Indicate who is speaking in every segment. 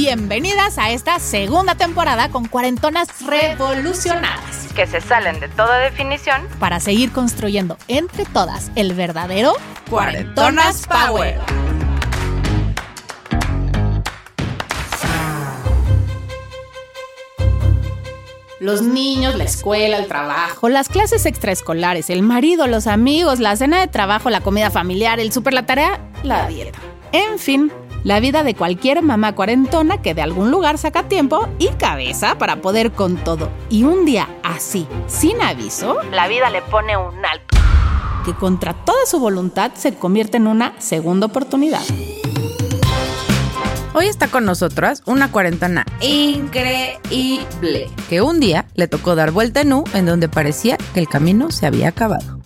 Speaker 1: Bienvenidas a esta segunda temporada con cuarentonas revolucionadas.
Speaker 2: Que se salen de toda definición.
Speaker 1: Para seguir construyendo entre todas el verdadero
Speaker 2: Cuarentonas Power.
Speaker 1: Los niños, la escuela, el trabajo, las clases extraescolares, el marido, los amigos, la cena de trabajo, la comida familiar, el súper, la tarea, la dieta. En fin, la vida de cualquier mamá cuarentona que de algún lugar saca tiempo y cabeza para poder con todo. Y un día así, sin aviso, la vida le pone un alto. Que contra toda su voluntad se convierte en una segunda oportunidad.
Speaker 2: Hoy está con nosotras una cuarentona increíble. Que un día le tocó dar vuelta en U en donde parecía que el camino se había acabado.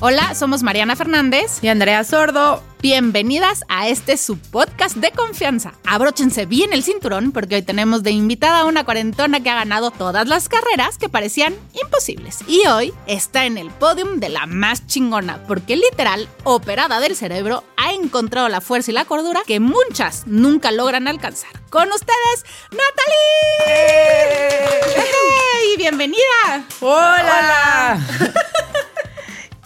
Speaker 1: Hola, somos Mariana Fernández.
Speaker 2: Y Andrea Sordo.
Speaker 1: Bienvenidas a este su podcast de confianza. Abróchense bien el cinturón porque hoy tenemos de invitada a una cuarentona que ha ganado todas las carreras que parecían imposibles. Y hoy está en el podium de la más chingona porque literal, operada del cerebro, ha encontrado la fuerza y la cordura que muchas nunca logran alcanzar. Con ustedes, Natalie. ¡Hey! ¡Bienvenida!
Speaker 2: ¡Hola!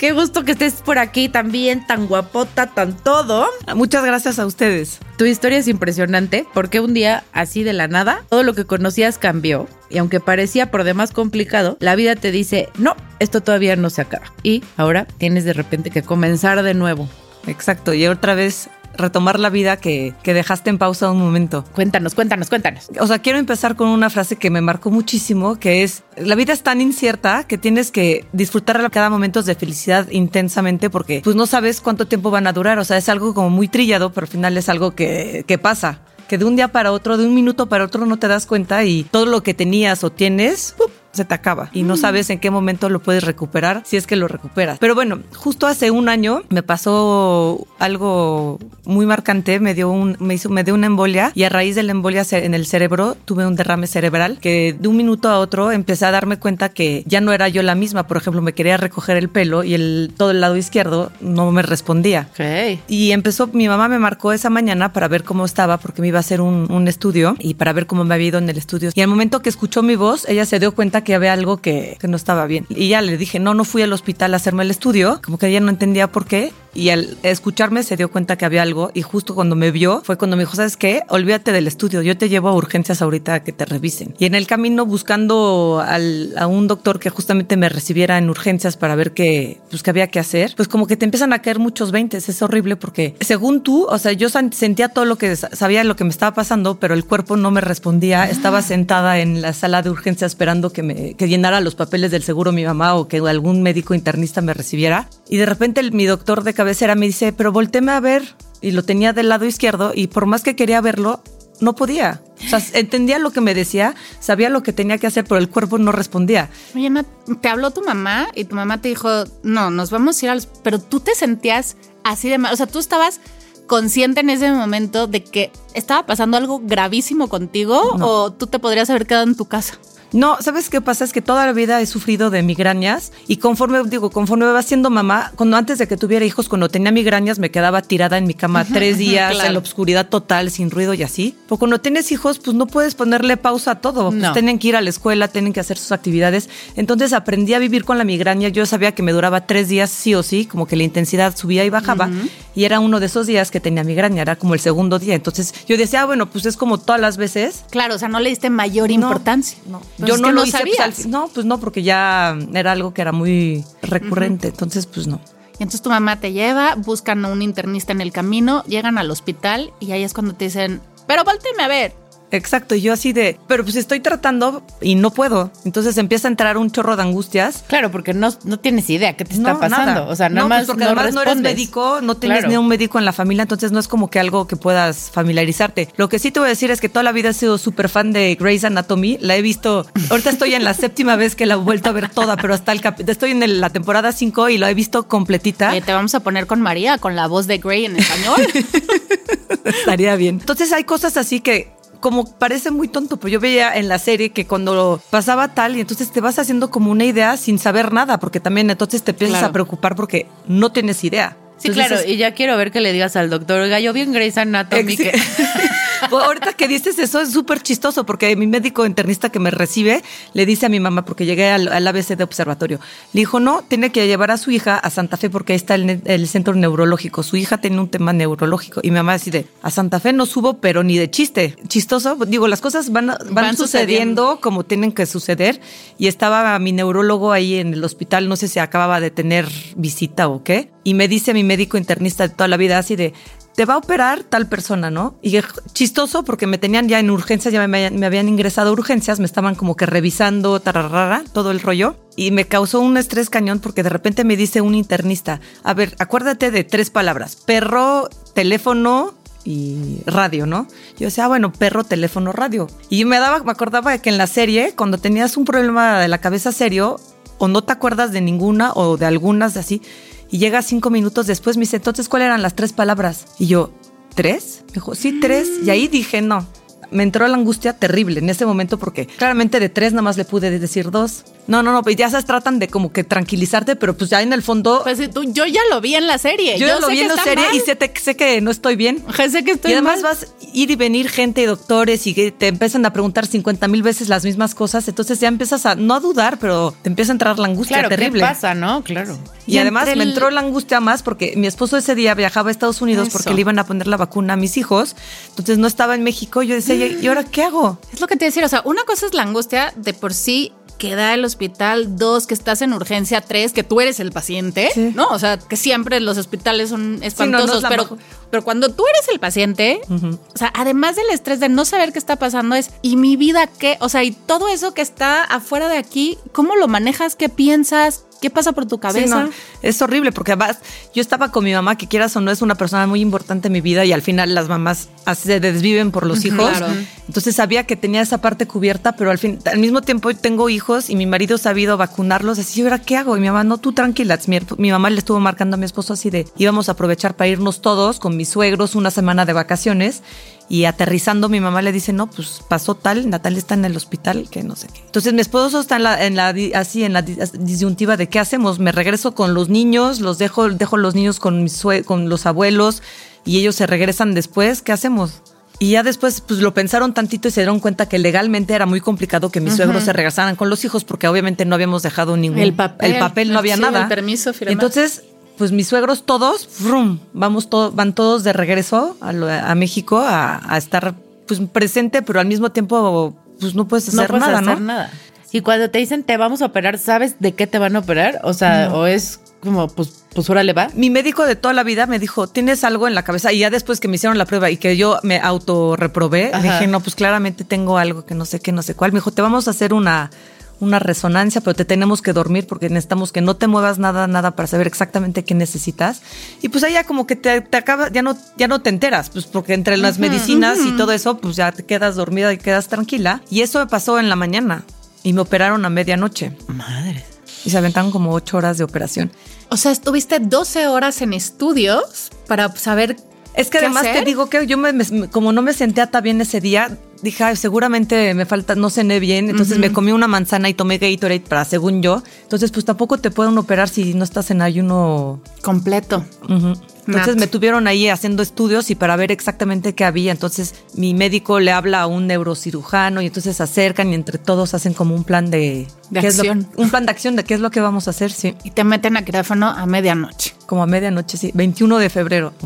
Speaker 2: Qué gusto que estés por aquí también, tan guapota, tan todo.
Speaker 3: Muchas gracias a ustedes.
Speaker 2: Tu historia es impresionante porque un día, así de la nada, todo lo que conocías cambió. Y aunque parecía por demás complicado, la vida te dice, no, esto todavía no se acaba. Y ahora tienes de repente que comenzar de nuevo.
Speaker 3: Exacto. Y otra vez retomar la vida que, que dejaste en pausa un momento.
Speaker 2: Cuéntanos, cuéntanos, cuéntanos.
Speaker 3: O sea, quiero empezar con una frase que me marcó muchísimo, que es, la vida es tan incierta que tienes que disfrutar cada momento de felicidad intensamente porque pues no sabes cuánto tiempo van a durar. O sea, es algo como muy trillado, pero al final es algo que, que pasa. Que de un día para otro, de un minuto para otro no te das cuenta y todo lo que tenías o tienes, ¡pup! Se te acaba y no sabes en qué momento lo puedes recuperar si es que lo recuperas. Pero bueno, justo hace un año me pasó algo muy marcante, me dio un me hizo me dio una embolia y a raíz de la embolia en el cerebro tuve un derrame cerebral que de un minuto a otro empecé a darme cuenta que ya no era yo la misma, por ejemplo, me quería recoger el pelo y el todo el lado izquierdo no me respondía.
Speaker 2: Ok.
Speaker 3: Y empezó, mi mamá me marcó esa mañana para ver cómo estaba, porque me iba a hacer un, un estudio y para ver cómo me había ido en el estudio. Y al momento que escuchó mi voz, ella se dio cuenta que había algo que, que no estaba bien. Y ya le dije, no, no fui al hospital a hacerme el estudio, como que ella no entendía por qué. Y al escucharme se dio cuenta que había algo y justo cuando me vio fue cuando me dijo, ¿sabes qué? Olvídate del estudio, yo te llevo a urgencias ahorita a que te revisen. Y en el camino buscando al- a un doctor que justamente me recibiera en urgencias para ver qué, pues, qué había que hacer, pues como que te empiezan a caer muchos veintes, es horrible porque según tú, o sea, yo sentía todo lo que sa- sabía lo que me estaba pasando, pero el cuerpo no me respondía, estaba sentada en la sala de urgencias esperando que me que llenara los papeles del seguro mi mamá o que algún médico internista me recibiera y de repente el- mi doctor de cabecera me dice, pero volteeme a ver y lo tenía del lado izquierdo y por más que quería verlo, no podía. O sea, entendía lo que me decía, sabía lo que tenía que hacer, pero el cuerpo no respondía.
Speaker 1: Oye, Nat, te habló tu mamá y tu mamá te dijo, no, nos vamos a ir a los... Pero tú te sentías así de mal, o sea, tú estabas consciente en ese momento de que estaba pasando algo gravísimo contigo
Speaker 3: No.
Speaker 1: o tú te podrías haber quedado en tu casa.
Speaker 3: No, ¿sabes qué pasa? Es que toda la vida he sufrido de migrañas y conforme, digo, conforme me va siendo mamá, cuando antes de que tuviera hijos, cuando tenía migrañas, me quedaba tirada en mi cama tres días
Speaker 1: claro.
Speaker 3: en la obscuridad total, sin ruido y así. Pero cuando tienes hijos, pues no puedes ponerle pausa a todo. Pues
Speaker 1: No.
Speaker 3: tienen que ir a la escuela, tienen que hacer sus actividades. Entonces aprendí a vivir con la migraña. Yo sabía que me duraba tres días sí o sí, como que la intensidad subía y bajaba. Y era uno de esos días que tenía migraña, era como el segundo día. Entonces yo decía, ah, bueno, pues es como todas las veces.
Speaker 1: Claro, o sea, no le diste mayor
Speaker 3: No,
Speaker 1: importancia.
Speaker 3: No,
Speaker 1: Pues
Speaker 3: yo no lo pues, al fin- no, pues no, porque ya era algo que era muy recurrente. Entonces, pues no.
Speaker 1: Y entonces tu mamá te lleva, buscan a un internista en el camino, llegan al hospital y ahí es cuando te dicen, pero volteeme a ver.
Speaker 3: Exacto, y yo así de, pero pues estoy tratando y no puedo. Entonces empieza a entrar un chorro de angustias.
Speaker 2: Claro, porque no, no tienes idea qué te está
Speaker 3: No,
Speaker 2: pasando.
Speaker 3: nada.
Speaker 2: O sea, nada
Speaker 3: no, pues
Speaker 2: más
Speaker 3: porque
Speaker 2: no
Speaker 3: además no eres médico, no tienes
Speaker 2: Claro.
Speaker 3: ni un médico en la familia, entonces no es como que algo que puedas familiarizarte. Lo que sí te voy a decir es que toda la vida he sido súper fan de Grey's Anatomy. La he visto, ahorita estoy en la séptima vez que la he vuelto a ver toda, pero hasta el cap- estoy en el- la temporada 5 y la he visto completita.
Speaker 1: Eh, te vamos a poner con María, con la voz de Grey en español.
Speaker 3: Estaría bien. Entonces hay cosas así que como parece muy tonto, pero yo veía en la serie que cuando pasaba tal y entonces te vas haciendo como una idea sin saber nada, porque también entonces te empiezas
Speaker 1: Claro.
Speaker 3: a preocupar porque no tienes idea.
Speaker 2: Sí,
Speaker 3: Entonces
Speaker 2: claro,
Speaker 3: es-
Speaker 2: y ya quiero ver que le digas al doctor, oiga, yo vi en Grey's Anatomy que...
Speaker 3: Pues ahorita que dices eso es súper chistoso porque mi médico internista que me recibe le dice a mi mamá, porque llegué al, al ABC de observatorio, le dijo, no, tiene que llevar a su hija a Santa Fe porque ahí está el, centro neurológico. Su hija tiene un tema neurológico. Y mi mamá decide, a Santa Fe no subo, pero ni de chiste. Chistoso, digo, las cosas van, van,
Speaker 1: Van
Speaker 3: sucediendo
Speaker 1: sucediendo.
Speaker 3: como tienen que suceder. Y estaba mi neurólogo ahí en el hospital, no sé si acababa de tener visita o qué. Y me dice mi médico internista de toda la vida así de, te va a operar tal persona, ¿no? Y chistoso porque me tenían ya en urgencias, ya me, habían- ingresado a urgencias, me estaban como que revisando, tararara, todo el rollo. Y me causó un estrés cañón porque de repente me dice un internista, a ver, acuérdate de tres palabras, perro, teléfono y radio, ¿no? Yo decía, ah, bueno, perro, teléfono, radio. Y me daba, me acordaba que en la serie, cuando tenías un problema de la cabeza serio, o no te acuerdas de ninguna o de algunas de así, y llega cinco minutos después, me dice, entonces, ¿cuáles eran las tres palabras? Y yo, ¿tres? Me dijo, sí, tres. Y ahí dije, no. Me entró la angustia terrible en ese momento porque claramente de tres nada más le pude decir dos. No, no, no, pues ya se tratan de como que tranquilizarte, pero pues ya en el fondo
Speaker 1: Pues tú, yo ya lo vi en la serie.
Speaker 3: yo, ya lo vi en la serie
Speaker 1: mal.
Speaker 3: y sé, te- sé que no estoy bien.
Speaker 1: Sé que estoy
Speaker 3: y además
Speaker 1: mal.
Speaker 3: vas a ir y venir gente y doctores y que te empiezan a preguntar 50 mil veces las mismas cosas. Entonces ya empiezas a no a dudar, pero te empieza a entrar la angustia
Speaker 2: Claro,
Speaker 3: terrible.
Speaker 2: ¿qué pasa, no? Claro.
Speaker 3: Y,
Speaker 1: Y
Speaker 3: además me entró la angustia más porque mi esposo ese día viajaba a Estados Unidos
Speaker 1: Eso.
Speaker 3: porque le iban a poner la vacuna a mis hijos. Entonces no estaba en México. Yo decía, ¿y y ahora qué hago?
Speaker 1: Es lo que te decía, o sea, una cosa es la angustia de por sí que da el hospital, dos, que estás en urgencia, tres, que tú eres el paciente,
Speaker 3: Sí.
Speaker 1: ¿no? O sea, que siempre los hospitales son espantosos, pero, pero cuando tú eres el paciente, o sea, además del estrés de no saber qué está pasando, es, ¿y mi vida qué? O sea, y todo eso que está afuera de aquí, ¿cómo lo manejas? ¿Qué piensas? ¿Qué pasa por tu
Speaker 3: Sí,
Speaker 1: cabeza?
Speaker 3: no, es horrible porque además yo estaba con mi mamá, que quieras o no, es una persona muy importante en mi vida y al final las mamás se desviven por los hijos.
Speaker 1: Claro.
Speaker 3: Entonces sabía que tenía esa parte cubierta, pero al fin, al mismo tiempo tengo hijos y mi marido ha sabido vacunarlos. Así, ¿y ahora qué hago? Y mi mamá, no, tú tranquila. Mi, mi mamá le estuvo marcando a mi esposo así de, íbamos a aprovechar para irnos todos con mis suegros una semana de vacaciones. Y aterrizando, mi mamá le dice, no, pues pasó tal, Natalia está en el hospital, que no sé qué. Entonces mi esposo está en la, en la así, en la di- disyuntiva de qué hacemos. Me regreso con los niños, los dejo, dejo los niños con, mis sue- con los abuelos y ellos se regresan después. ¿Qué hacemos? Y ya después, pues lo pensaron tantito y se dieron cuenta que legalmente era muy complicado que mis suegros se regresaran con los hijos porque obviamente no habíamos dejado ningún
Speaker 1: El papel.
Speaker 3: el papel no había
Speaker 1: Sí,
Speaker 3: nada.
Speaker 1: el permiso firmado.
Speaker 3: Entonces, pues mis suegros todos, frum, vamos to- van todos de regreso a, lo- a México a, a estar pues presente, pero al mismo tiempo pues no puedes
Speaker 2: No
Speaker 3: hacer
Speaker 2: puedes
Speaker 3: nada,
Speaker 2: hacer
Speaker 3: ¿no?
Speaker 2: nada. Y cuando te dicen te vamos a operar, ¿sabes de qué te van a operar? O sea, o es como, pues, pues órale va.
Speaker 3: Mi médico de toda la vida me dijo, tienes algo en la cabeza. Y ya después que me hicieron la prueba y que yo me autorreprobé,
Speaker 2: Ajá.
Speaker 3: dije, no, pues claramente tengo algo que no sé qué, no sé cuál. Me dijo, te vamos a hacer una, una resonancia, pero te tenemos que dormir porque necesitamos que no te muevas nada, nada para saber exactamente qué necesitas. Y pues ahí ya como que te, te acaba, ya no, ya no te enteras, pues porque entre las medicinas y todo eso, pues ya te quedas dormida y quedas tranquila. Y eso me pasó en la mañana y me operaron a medianoche.
Speaker 2: Madre.
Speaker 3: Y se aventaron como ocho horas de operación.
Speaker 1: O sea, estuviste 12 horas en estudios para saber
Speaker 3: Es que
Speaker 1: ¿Qué
Speaker 3: además
Speaker 1: hacer?
Speaker 3: te digo que yo me, me- como no me sentía tan bien ese día, dije, "Ay, seguramente me falta, no cené bien, entonces me comí una manzana y tomé Gatorade para según yo. Entonces, pues tampoco te pueden operar si no estás en ayuno.
Speaker 1: completo.
Speaker 3: Entonces me tuvieron ahí haciendo estudios y para ver exactamente qué había. Entonces mi médico le habla a un neurocirujano y entonces se acercan y entre todos hacen como un plan de, lo-
Speaker 1: acción.
Speaker 3: un plan de acción de qué es lo que vamos a hacer, sí.
Speaker 1: Y te meten a quirófano a medianoche.
Speaker 3: Como a medianoche, sí. 21 de febrero.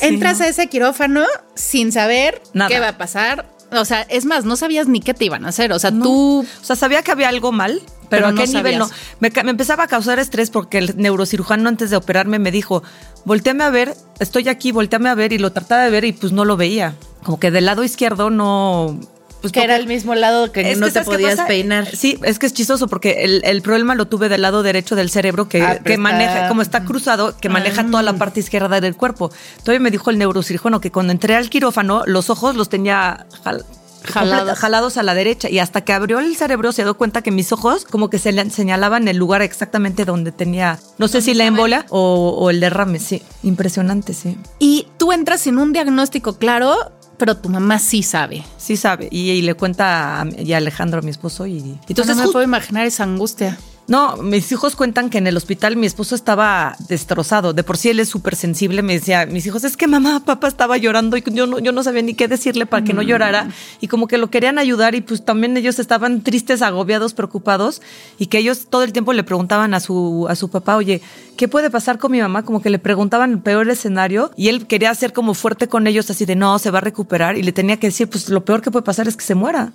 Speaker 1: Entras a ese quirófano sin saber
Speaker 3: Nada.
Speaker 1: qué va a pasar. O sea, es más, no sabías ni qué te iban a hacer. O sea,
Speaker 3: No.
Speaker 1: tú
Speaker 3: O sea, sabía que había algo mal, Pero,
Speaker 1: Pero
Speaker 3: a qué
Speaker 1: no
Speaker 3: nivel no. Me, me empezaba a causar estrés porque el neurocirujano antes de operarme me dijo, volteame a ver, estoy aquí, volteame a ver y lo trataba de ver y pues no lo veía. Como que del lado izquierdo no... Pues
Speaker 2: que era el mismo lado que no
Speaker 3: que,
Speaker 2: te
Speaker 3: ¿sabes qué
Speaker 2: podías peinar.
Speaker 3: Sí, es que es chistoso porque el, el problema lo tuve del lado derecho del cerebro que,
Speaker 2: Ah,
Speaker 3: que
Speaker 2: está-
Speaker 3: maneja, como está cruzado, que maneja toda la parte izquierda del cuerpo. Todavía me dijo el neurocirujano que cuando entré al quirófano, los ojos los tenía jal-
Speaker 1: Jalados.
Speaker 3: jalados a la derecha y hasta que abrió el cerebro se dio cuenta que mis ojos como que se le señalaban el lugar exactamente donde tenía, no sé si la embolia o, o el derrame, sí, impresionante, sí.
Speaker 1: Y tú entras sin un diagnóstico claro, pero tu mamá sí sabe.
Speaker 3: Sí sabe y, y le cuenta a, y a Alejandro, a mi esposo y
Speaker 1: Entonces no me puedo imaginar esa angustia.
Speaker 3: No, mis hijos cuentan que en el hospital mi esposo estaba destrozado. De por sí él es súper sensible. Me decía, mis hijos, es que mamá, papá estaba llorando y yo no, yo no sabía ni qué decirle para que no llorara. Y como que lo querían ayudar y pues también ellos estaban tristes, agobiados, preocupados. Y que ellos todo el tiempo le preguntaban a su, a su papá, oye, ¿qué puede pasar con mi mamá? Como que le preguntaban el peor escenario y él quería ser como fuerte con ellos, así de no, se va a recuperar. Y le tenía que decir, pues lo peor que puede pasar es que se muera.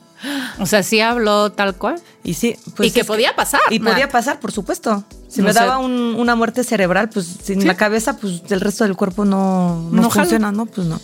Speaker 1: O sea, sí habló tal cual.
Speaker 3: Y sí, pues
Speaker 1: Y que podía pasar,
Speaker 3: Y podía pasar, por supuesto. Si
Speaker 1: No
Speaker 3: me daba un- una muerte cerebral, pues sin la cabeza, pues el resto del cuerpo no, no, funciona, ¿no? Pues no.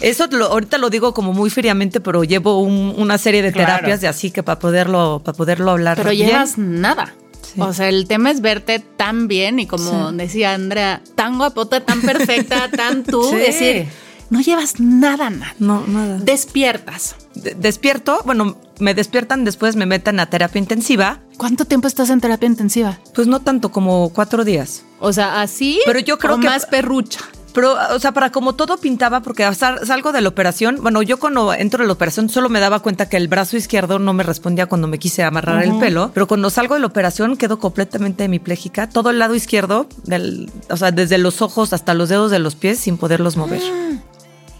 Speaker 3: Eso lo- ahorita lo digo como muy fríamente, pero llevo un- una serie de
Speaker 2: Claro.
Speaker 3: terapias de así que para poderlo, para poderlo hablar.
Speaker 1: Pero
Speaker 3: bien.
Speaker 1: llevas nada.
Speaker 3: Sí.
Speaker 1: O sea, el tema es verte tan bien y como
Speaker 3: Sí.
Speaker 1: decía Andrea, tan guapota, tan perfecta, tan tú.
Speaker 2: Sí.
Speaker 1: Decir, no llevas nada, nada.
Speaker 3: No, nada.
Speaker 1: Despiertas.
Speaker 3: De- despierto, bueno, me despiertan, después me meten a terapia intensiva.
Speaker 1: ¿Cuánto tiempo estás en terapia intensiva?
Speaker 3: Pues no tanto como cuatro días.
Speaker 1: O sea, así.
Speaker 3: Pero yo creo
Speaker 1: o
Speaker 3: que-
Speaker 1: más perrucha.
Speaker 3: Pero, o sea, para como todo pintaba, porque sal- salgo de la operación, bueno, yo cuando entro de la operación solo me daba cuenta que el brazo izquierdo no me respondía cuando me quise amarrar el pelo, pero cuando salgo de la operación quedo completamente hemipléjica, todo el lado izquierdo, del, o sea, desde los ojos hasta los dedos de los pies sin poderlos mover.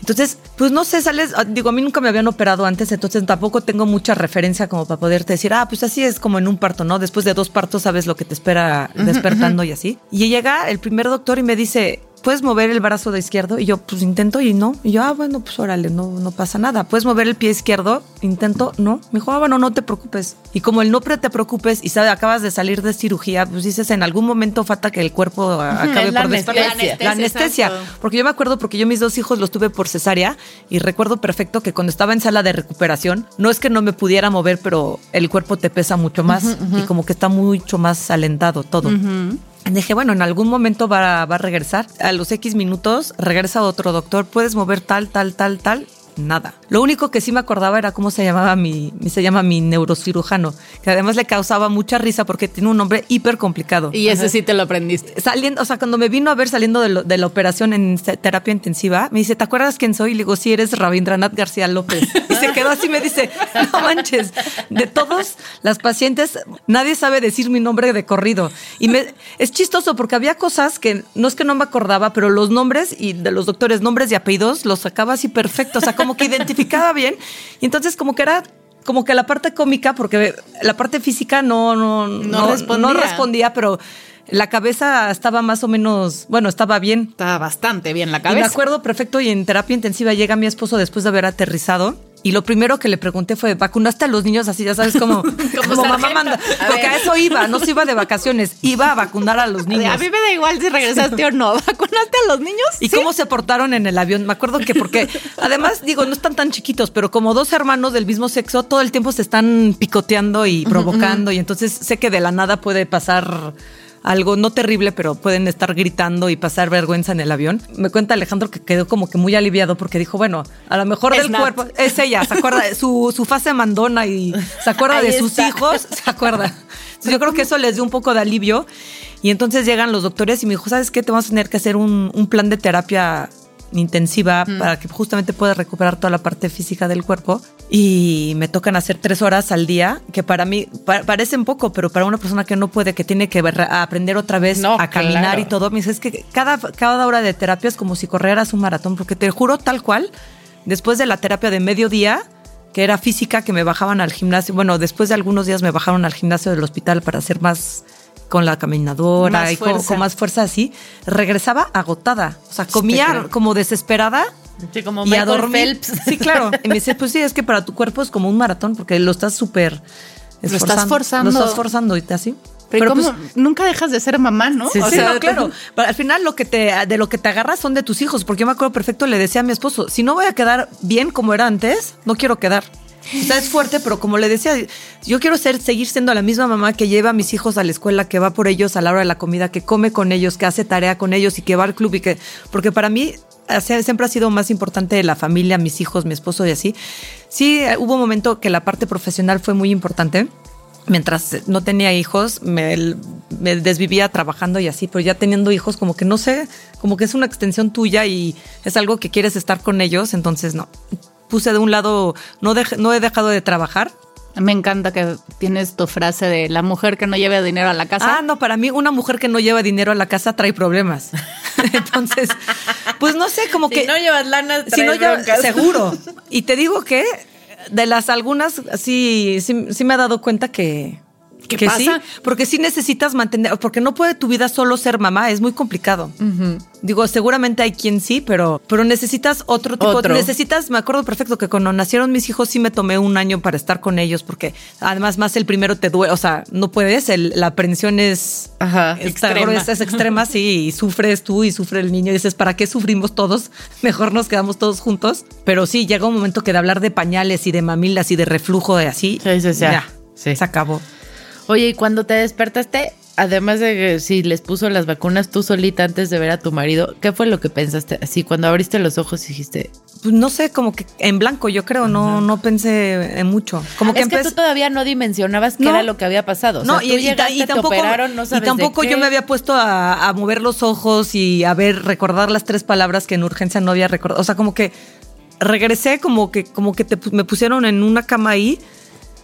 Speaker 3: Entonces, pues no sé, sales, ah, digo, a mí nunca me habían operado antes, entonces tampoco tengo mucha referencia como para poderte decir, ah, pues así es como en un parto, ¿no? Después de dos partos sabes lo que te espera despertando y así. Y llega el primer doctor y me dice, ¿puedes mover el brazo de izquierdo? Y yo, pues intento y no. Y yo, ah, bueno, pues órale, no, no pasa nada. ¿Puedes mover el pie izquierdo? Intento, no. Me dijo, ah, bueno, no te preocupes. Y como el no te preocupes y sabes, acabas de salir de cirugía, pues dices, en algún momento falta que el cuerpo acabe
Speaker 2: la
Speaker 3: por
Speaker 2: anestesia.
Speaker 1: La
Speaker 3: La anestesia.
Speaker 1: exacto.
Speaker 3: Porque yo me acuerdo, porque yo mis dos hijos los tuve por cesárea y recuerdo perfecto que cuando estaba en sala de recuperación, no es que no me pudiera mover, pero el cuerpo te pesa mucho más y como que está mucho más alentado todo. Dije, bueno, en algún momento va, va a regresar. A los X minutos regresa otro doctor, puedes mover tal, tal, tal, tal. Nada. Lo único que sí me acordaba era cómo se llamaba mi, se llama mi neurocirujano, que además le causaba mucha risa porque tiene un nombre hiper complicado
Speaker 1: Y ese sí te lo aprendiste.
Speaker 3: saliendo, o sea, cuando me vino a ver saliendo de, lo- de la operación en te- terapia intensiva, me dice, ¿te acuerdas quién soy? Y le digo, sí, eres Rabindranath García López. Y se quedó así, me dice, no manches, de todos las pacientes, nadie sabe decir mi nombre de corrido. Y me, es chistoso porque había cosas que no es que no me acordaba, pero los nombres y de los doctores, nombres y apellidos, los sacaba así perfecto, o sea, como que identificaba bien. Y entonces como que era como que la parte cómica, porque la parte física no, no, no,
Speaker 1: respondía.
Speaker 3: no respondía, pero la cabeza estaba más o menos, bueno, estaba bien.
Speaker 1: Está bastante bien la
Speaker 3: Y me
Speaker 1: cabeza.
Speaker 3: acuerdo perfecto y en terapia intensiva llega mi esposo después de haber aterrizado. Y lo primero que le pregunté fue, ¿vacunaste a los niños así? Ya sabes, como, como mamá manda.
Speaker 1: A
Speaker 3: Porque
Speaker 1: ver.
Speaker 3: a eso iba, no se iba de vacaciones, iba a vacunar a los niños.
Speaker 1: A mí me da igual si regresaste o no. ¿Vacunaste a los niños?
Speaker 3: ¿Y
Speaker 1: Sí.
Speaker 3: cómo se portaron en el avión? Me acuerdo que porque, además, digo, no están tan chiquitos, pero como dos hermanos del mismo sexo, todo el tiempo se están picoteando y provocando, y entonces sé que de la nada puede pasar algo no terrible, pero pueden estar gritando y pasar vergüenza en el avión. Me cuenta Alejandro que quedó como que muy aliviado porque dijo, bueno, a lo mejor
Speaker 1: Es
Speaker 3: del cuerpo, es ella, se acuerda, su, su fase mandona y se acuerda
Speaker 2: Ahí
Speaker 3: de sus hijos, se acuerda. Yo creo que eso les dio un poco de alivio. Y entonces llegan los doctores y me dijo, ¿sabes qué? Te vamos a tener que hacer un, un plan de terapia intensiva para que justamente puedas recuperar toda la parte física del cuerpo. Y me tocan hacer tres horas al día, que para mí pa- parecen poco, pero para una persona que no puede, que tiene que aprender otra vez
Speaker 2: No,
Speaker 3: a caminar
Speaker 2: claro.
Speaker 3: y todo, me dice, es que cada, cada hora de terapia es como si corrieras un maratón, porque te juro tal cual, después de la terapia de mediodía, que era física, que me bajaban al gimnasio, bueno, después de algunos días me bajaron al gimnasio del hospital para hacer más con la caminadora
Speaker 1: Más
Speaker 3: y con, más fuerza así, regresaba agotada, o sea, comía como desesperada
Speaker 2: Sí, como
Speaker 3: y a
Speaker 2: Michael
Speaker 3: dormir.
Speaker 2: Phelps.
Speaker 3: Sí, claro. Y me dice, pues sí, es que para tu cuerpo es como un maratón porque lo estás súper
Speaker 1: Lo estás forzando.
Speaker 3: Lo estás forzando y te así.
Speaker 1: Pero,
Speaker 3: pues,
Speaker 1: nunca dejas de ser mamá, ¿no?
Speaker 3: Sí,
Speaker 1: O
Speaker 3: sí,
Speaker 1: sea,
Speaker 3: no, claro. Pero al final lo que te, de lo que te agarras son de tus hijos, porque yo me acuerdo perfecto, le decía a mi esposo, si no voy a quedar bien como era antes, no quiero quedar. O sea, es fuerte, pero como le decía, yo quiero ser, seguir siendo la misma mamá que lleva a mis hijos a la escuela, que va por ellos a la hora de la comida, que come con ellos, que hace tarea con ellos y que va al club y que, porque para mí siempre ha sido más importante la familia, mis hijos, mi esposo y así. Sí, hubo un momento que la parte profesional fue muy importante mientras no tenía hijos, me, me, desvivía trabajando y así, pero ya teniendo hijos, como que no sé, como que es una extensión tuya y es algo que quieres estar con ellos, entonces no. Puse de un lado, no, de, no he dejado de trabajar.
Speaker 1: Me encanta que tienes tu frase de la mujer que no lleva dinero a la casa.
Speaker 3: Ah, no, para mí una mujer que no lleva dinero a la casa trae problemas. Entonces, pues no sé, como
Speaker 2: si
Speaker 3: que...
Speaker 2: no llevas lana,
Speaker 3: si no llevas, seguro. Y te digo que de las algunas, sí, sí, sí me ha dado cuenta que,
Speaker 1: ¿Qué
Speaker 3: que
Speaker 1: pasa?
Speaker 3: sí, porque sí necesitas mantener, porque no puede tu vida solo ser mamá, es muy complicado.
Speaker 2: Uh -huh.
Speaker 3: Digo, seguramente hay quien sí, pero, pero necesitas otro tipo,
Speaker 2: Otro.
Speaker 3: necesitas, me acuerdo perfecto que cuando nacieron mis hijos sí me tomé un año para estar con ellos, porque además más el primero te duele, o sea, no puedes, el- la aprensión es,
Speaker 2: Ajá,
Speaker 1: extrema.
Speaker 3: es extrema, sí, y sufres tú y sufre el niño, y dices, ¿para qué sufrimos todos? Mejor nos quedamos todos juntos. Pero sí, llega un momento que de hablar de pañales y de mamilas y de reflujo de así,
Speaker 2: Sí, sí, sí.
Speaker 3: ya, se acabó.
Speaker 2: Oye, y cuando te despertaste, además de que si les puso las vacunas tú solita antes de ver a tu marido, ¿qué fue lo que pensaste? Así, cuando abriste los ojos dijiste,
Speaker 3: Pues no sé, como que en blanco, yo creo, no, no pensé en mucho. Como que
Speaker 2: es que tú todavía no dimensionabas qué
Speaker 3: No.
Speaker 2: era lo que había pasado. O sea,
Speaker 3: No,
Speaker 2: tú
Speaker 3: y,
Speaker 2: llegaste,
Speaker 3: tampoco,
Speaker 2: te operaron, no sabes
Speaker 3: y tampoco
Speaker 2: de
Speaker 3: yo me había puesto a, a mover los ojos y a ver, recordar las tres palabras que en urgencia no había recordado. O sea, como que regresé, como que, como que te me pusieron en una cama ahí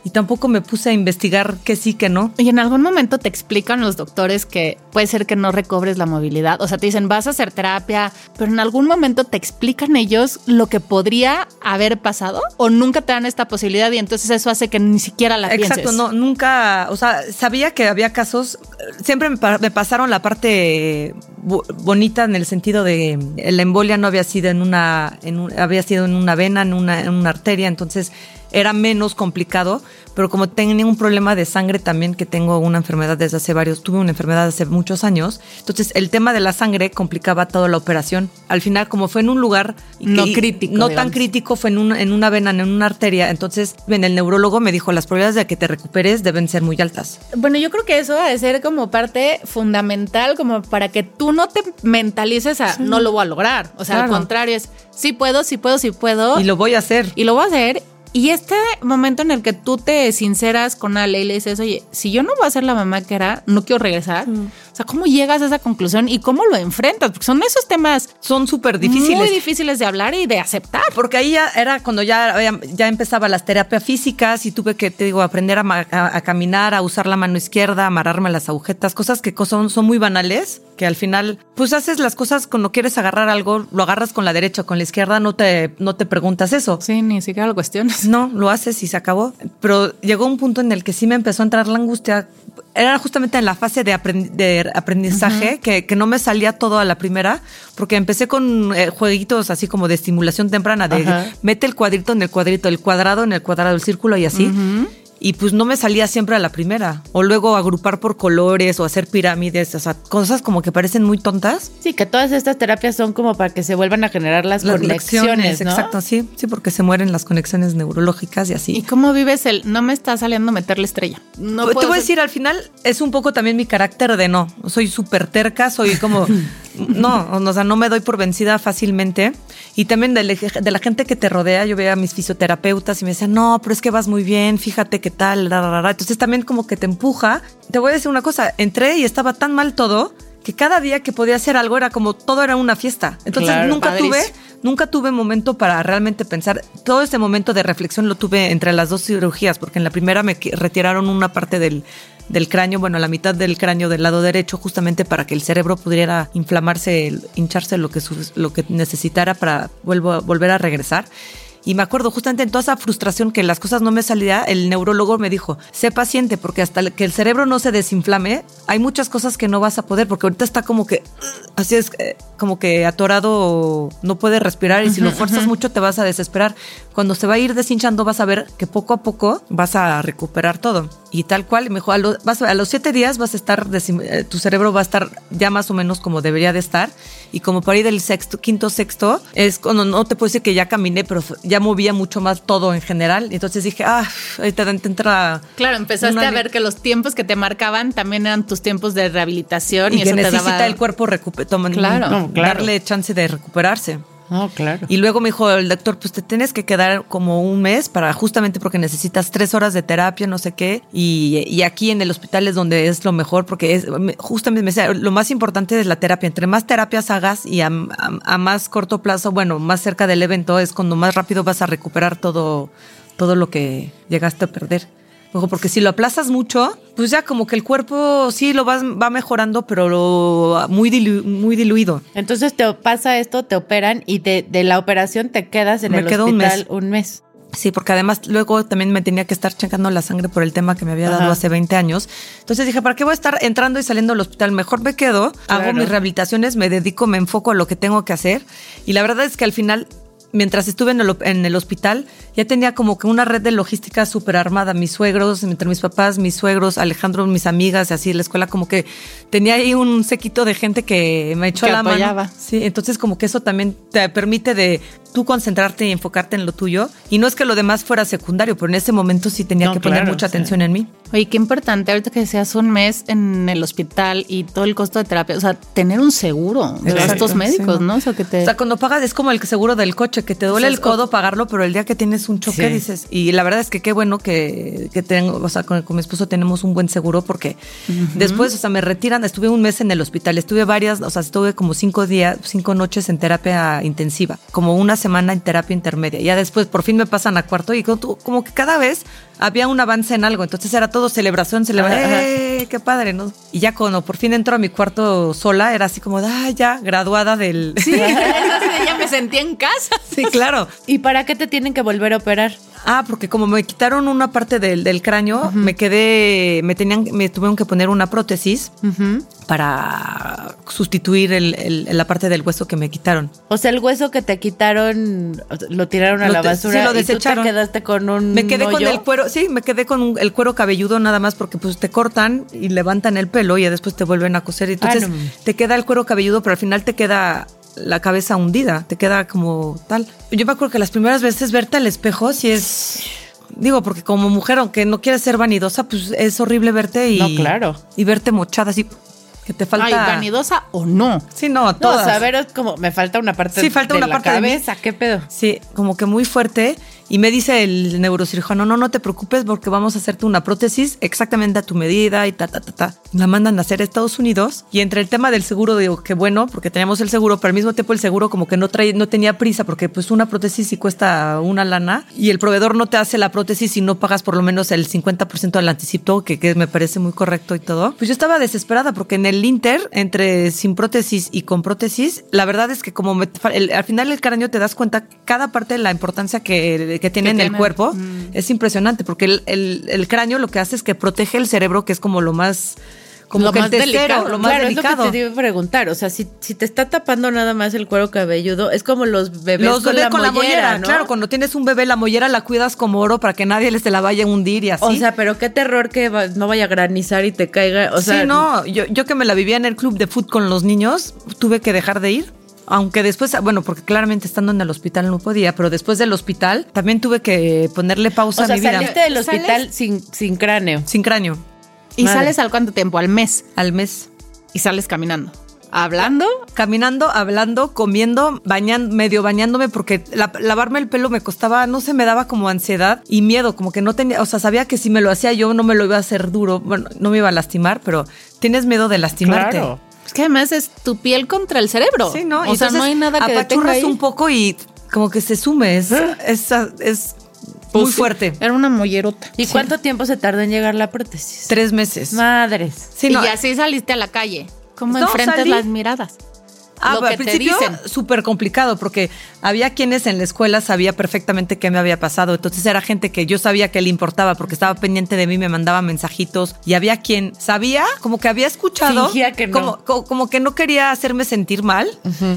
Speaker 3: y tampoco me puse a investigar que sí, que no.
Speaker 1: Y en algún momento te explican los doctores que puede ser que no recobres la movilidad. O sea, te dicen, vas a hacer terapia, pero en algún momento te explican ellos lo que podría haber pasado o nunca te dan esta posibilidad y entonces eso hace que ni siquiera la
Speaker 3: Exacto,
Speaker 1: pienses.
Speaker 3: no, nunca, o sea, sabía que había casos, siempre me, pa- me pasaron la parte bo- bonita en el sentido de la embolia no había sido en una, en un- había sido en una vena, en una, en una arteria, entonces era menos complicado, pero como tenía un problema de sangre también, que tengo una enfermedad desde hace varios, tuve una enfermedad hace muchos años, entonces el tema de la sangre complicaba toda la operación. Al final, como fue en un lugar
Speaker 1: No
Speaker 3: y-
Speaker 1: crítico,
Speaker 3: no tan crítico, fue en una, en una vena, en una arteria, entonces en el neurólogo me dijo, las probabilidades de que te recuperes deben ser muy altas.
Speaker 1: Bueno, yo creo que eso ha de ser como parte fundamental, como para que tú no te mentalices a no lo voy a lograr. O sea, al
Speaker 3: Claro.
Speaker 1: contrario, es sí puedo, sí puedo, sí puedo.
Speaker 3: Y lo voy a hacer.
Speaker 1: y lo voy a hacer. Y este momento en el que tú te sinceras con Ale y le dices, oye, si yo no voy a ser la mamá que era, no quiero regresar.
Speaker 3: Mm.
Speaker 1: O sea, ¿cómo llegas a esa conclusión y cómo lo enfrentas? Porque son esos temas
Speaker 3: Son súper difíciles.
Speaker 1: muy difíciles de hablar y de aceptar.
Speaker 3: Porque ahí ya era cuando ya, ya empezaba las terapias físicas y tuve que, te digo, aprender a, ma- a- a caminar, a usar la mano izquierda, a amarrarme las agujetas, cosas que son, son muy banales, que al final, pues haces las cosas cuando quieres agarrar algo, lo agarras con la derecha, con la izquierda, no te, no te preguntas eso.
Speaker 1: Sí, ni siquiera lo cuestionas.
Speaker 3: No, lo haces y se acabó. Pero llegó un punto en el que sí me empezó a entrar la angustia. Era justamente en la fase de, de aprendizaje que, que no me salía todo a la primera, porque empecé con eh, jueguitos así como de estimulación temprana, de mete el cuadrito en el cuadrito, el cuadrado en el cuadrado, el círculo y así. Y pues no me salía siempre a la primera. O luego agrupar por colores o hacer pirámides, o sea, cosas como que parecen muy tontas.
Speaker 2: Sí, que todas estas terapias son como para que se vuelvan a generar las,
Speaker 3: Las
Speaker 2: conexiones, ¿no?
Speaker 3: exacto, sí, sí, porque se mueren las conexiones neurológicas y así.
Speaker 1: ¿Y cómo vives el no me está saliendo meterle estrella? No
Speaker 3: Pues Te
Speaker 1: puedo
Speaker 3: voy a decir, al final es un poco también mi carácter de no. Soy súper terca, soy como. no, o sea, no me doy por vencida fácilmente. Y también de, la- de la gente que te rodea, yo veía a mis fisioterapeutas y me decían, no, pero es que vas muy bien, fíjate qué tal, ra, ra, ra, ra". Entonces también como que te empuja. Te voy a decir una cosa, entré y estaba tan mal todo que cada día que podía hacer algo era como todo era una fiesta. Entonces
Speaker 2: Claro,
Speaker 3: nunca
Speaker 1: padrísimo.
Speaker 3: tuve nunca tuve momento para realmente pensar. Todo este momento de reflexión lo tuve entre las dos cirugías, porque en la primera me retiraron una parte del, del cráneo, bueno, la mitad del cráneo del lado derecho, justamente para que el cerebro pudiera inflamarse, hincharse lo que, lo que necesitara para vuelvo, volver a regresar. Y me acuerdo justamente en toda esa frustración que las cosas no me salían, el neurólogo me dijo, sé paciente porque hasta que el cerebro no se desinflame, hay muchas cosas que no vas a poder porque ahorita está como que, así es, eh, como que atorado, no puede respirar y si lo fuerzas mucho te vas a desesperar. Cuando se va a ir deshinchando vas a ver que poco a poco vas a recuperar todo. Y tal cual, mejor a, lo- vas a, los siete días vas a estar, eh, tu cerebro va a estar ya más o menos como debería de estar. Y como por ahí del sexto, quinto, sexto, es cuando no te puedo decir que ya caminé, pero fu- ya movía mucho más todo en general. Entonces dije, ah, ahorita te entra...
Speaker 1: Claro, empezaste
Speaker 3: una
Speaker 1: a ver que los tiempos que te marcaban también eran tus tiempos de rehabilitación y,
Speaker 3: Y, que
Speaker 1: eso te
Speaker 3: necesita
Speaker 1: daba
Speaker 3: el cuerpo recupe- toma-
Speaker 1: Claro.
Speaker 2: No, claro.
Speaker 3: darle chance de recuperarse.
Speaker 2: No, claro.
Speaker 3: Y luego me dijo el doctor, pues te tienes que quedar como un mes para justamente porque necesitas tres horas de terapia, no sé qué. Y, aquí en el hospital es donde es lo mejor porque es me- justamente lo más importante es la terapia. Entre más terapias hagas y a, a- a más corto plazo, bueno, más cerca del evento es cuando más rápido vas a recuperar todo, todo lo que llegaste a perder. Ojo, porque si lo aplazas mucho, pues ya como que el cuerpo sí lo vas, va mejorando, pero lo- muy, dilu- muy diluido.
Speaker 2: Entonces te pasa esto, te operan y de, de la operación te quedas en
Speaker 3: Me
Speaker 2: el
Speaker 3: quedo un
Speaker 2: hospital
Speaker 3: mes.
Speaker 2: un mes.
Speaker 3: Sí, porque además luego también me tenía que estar checando la sangre por el tema que me había dado
Speaker 2: Ajá.
Speaker 3: hace 20 años. Entonces dije, ¿para qué voy a estar entrando y saliendo del hospital? Mejor me quedo, hago mis rehabilitaciones, me dedico, me enfoco a lo que tengo que hacer. Y la verdad es que al final, mientras estuve en el, en el hospital, ya tenía como que una red de logística súper armada. Mis suegros, entre mis papás, mis suegros, Alejandro, mis amigas, así, la escuela, como que tenía ahí un sequito de gente que me echó
Speaker 1: Que
Speaker 3: la
Speaker 1: apoyaba.
Speaker 3: mano. Sí, entonces como que eso también te permite de tú concentrarte y enfocarte en lo tuyo. Y no es que lo demás fuera secundario, pero en ese momento sí tenía
Speaker 2: No,
Speaker 3: que poner
Speaker 2: claro,
Speaker 3: mucha
Speaker 2: sí.
Speaker 3: atención en mí.
Speaker 1: Oye, qué importante, ahorita que decías un mes en el hospital y todo el costo de terapia, o sea, tener un seguro de
Speaker 3: Exacto,
Speaker 1: estos médicos,
Speaker 3: sí.
Speaker 1: ¿no? O sea, que te...
Speaker 3: O sea, cuando pagas es como el seguro del coche, que te duele
Speaker 1: O sea,
Speaker 3: el codo pagarlo, pero el día que tienes un choque
Speaker 2: Sí.
Speaker 3: dices, y la verdad es que qué bueno que, que tengo, o sea, con, con mi esposo tenemos un buen seguro porque después, o sea, me retiran, estuve un mes en el hospital, estuve varias, o sea, estuve como cinco días, cinco noches en terapia intensiva, como una semana en terapia intermedia. Ya después por fin me pasan a cuarto y como, como que cada vez había un avance en algo, entonces era todo celebración, celebración. ¡eh, qué padre, ¿no? Y ya cuando por fin entro a mi cuarto sola, era así como, ah, ya, graduada del...
Speaker 1: Sí, ya me sentí en casa.
Speaker 3: Sí, claro.
Speaker 2: ¿Y para qué te tienen que volver a operar?
Speaker 3: Ah, porque como me quitaron una parte del, del cráneo, me quedé, me tenían, me tuvieron que poner una prótesis para sustituir el- el- la parte del hueso que me quitaron.
Speaker 2: O sea, el hueso que te quitaron, lo tiraron a
Speaker 3: Lo
Speaker 2: la
Speaker 3: te-
Speaker 2: basura
Speaker 3: sí, lo
Speaker 2: y tú
Speaker 3: desecharon.
Speaker 2: te quedaste con un
Speaker 3: Me quedé con el cuero, sí, me quedé con un- el cuero cabelludo nada más porque pues te cortan y levantan el pelo y ya después te vuelven a coser. Y entonces
Speaker 2: Ah, no
Speaker 3: te queda el cuero cabelludo, pero al final te queda la cabeza hundida, te queda como tal. Yo me acuerdo que las primeras veces verte al espejo sí es... Digo, porque como mujer, aunque no quieres ser vanidosa, pues es horrible verte y...
Speaker 2: No, claro.
Speaker 3: Y verte mochada así, que te falta...
Speaker 1: Ay, vanidosa o no.
Speaker 3: Sí, no,
Speaker 2: No,
Speaker 3: todas.
Speaker 2: o sea, a ver, es como me falta una parte
Speaker 3: Sí, falta
Speaker 2: de
Speaker 3: una
Speaker 2: la
Speaker 3: parte de mí.
Speaker 2: cabeza, ¿qué pedo?
Speaker 3: Sí, como que muy fuerte. Y me dice el neurocirujano, no, no te preocupes porque vamos a hacerte una prótesis exactamente a tu medida y ta, ta, ta, ta. La mandan a hacer a Estados Unidos. Y entre el tema del seguro, digo, que bueno, porque teníamos el seguro, pero al mismo tiempo el seguro como que no, trae, no tenía prisa porque pues una prótesis sí cuesta una lana y el proveedor no te hace la prótesis si no pagas por lo menos el 50% del anticipo, que, que me parece muy correcto y todo. Pues yo estaba desesperada porque en el Inter, entre sin prótesis y con prótesis, la verdad es que como al final el cráneo te das cuenta cada parte de la importancia que, que tiene
Speaker 1: Que
Speaker 3: en el
Speaker 1: tiene.
Speaker 3: cuerpo es impresionante porque el, el- el cráneo lo que hace es que protege el cerebro, que es como lo más, como
Speaker 1: Lo
Speaker 3: que
Speaker 1: más
Speaker 3: el tercero,
Speaker 1: delicado.
Speaker 3: lo más
Speaker 2: claro,
Speaker 3: delicado.
Speaker 2: es lo que te iba a preguntar. O sea, si, si te está tapando nada más el cuero cabelludo, es como los bebés
Speaker 3: Los
Speaker 2: con,
Speaker 3: bebés
Speaker 2: la,
Speaker 3: con la
Speaker 2: mollera,
Speaker 3: mollera,
Speaker 2: ¿no?
Speaker 3: claro, cuando tienes un bebé, la mollera la cuidas como oro para que nadie les se la vaya a hundir y así.
Speaker 2: O sea, pero qué terror que va- no vaya a granizar y te caiga. O sea,
Speaker 3: sí, no, yo, yo que me la vivía en el club de fútbol con los niños, tuve que dejar de ir. Aunque después, bueno, porque claramente estando en el hospital no podía, pero después del hospital también tuve que ponerle pausa
Speaker 2: o
Speaker 3: a mi vida.
Speaker 2: saliste del
Speaker 1: ¿Sales?
Speaker 2: hospital sin, sin cráneo.
Speaker 3: Sin cráneo,
Speaker 1: ¿Y
Speaker 2: Madre.
Speaker 1: sales al cuánto tiempo? Al mes.
Speaker 3: al mes.
Speaker 1: Y sales caminando. Hablando.
Speaker 3: Caminando, hablando, comiendo, bañando, medio bañándome, porque la- lavarme el pelo me costaba, no sé, me daba como ansiedad y miedo, como que no tenía, o sea, sabía que si me lo hacía yo no me lo iba a hacer duro, bueno, no me iba a lastimar, pero tienes miedo de lastimarte.
Speaker 2: Claro.
Speaker 1: Es que además es tu piel contra el cerebro.
Speaker 3: Sí, ¿no?
Speaker 1: O
Speaker 3: Y
Speaker 1: sea, no hay nada que detenga
Speaker 3: apachurras
Speaker 1: ahí.
Speaker 3: un poco y como que se sume, es, es, es
Speaker 1: Pues
Speaker 3: muy
Speaker 1: sí,
Speaker 3: fuerte.
Speaker 1: Era una mollerota.
Speaker 2: ¿Y cuánto tiempo se tardó en llegar la prótesis?
Speaker 3: Tres meses.
Speaker 2: Madres.
Speaker 3: Sí,
Speaker 1: y
Speaker 3: no,
Speaker 1: así saliste a la calle. ¿Cómo
Speaker 3: No,
Speaker 1: enfrentas
Speaker 3: salí.
Speaker 1: las miradas?
Speaker 3: Ah,
Speaker 1: lo que
Speaker 3: al principio súper complicado porque había quienes en la escuela sabía perfectamente qué me había pasado. Entonces era gente que yo sabía que le importaba porque estaba pendiente de mí, me mandaba mensajitos. Y había quien sabía, como que había escuchado.
Speaker 2: Que no.
Speaker 3: Como, co- como que no quería hacerme sentir mal.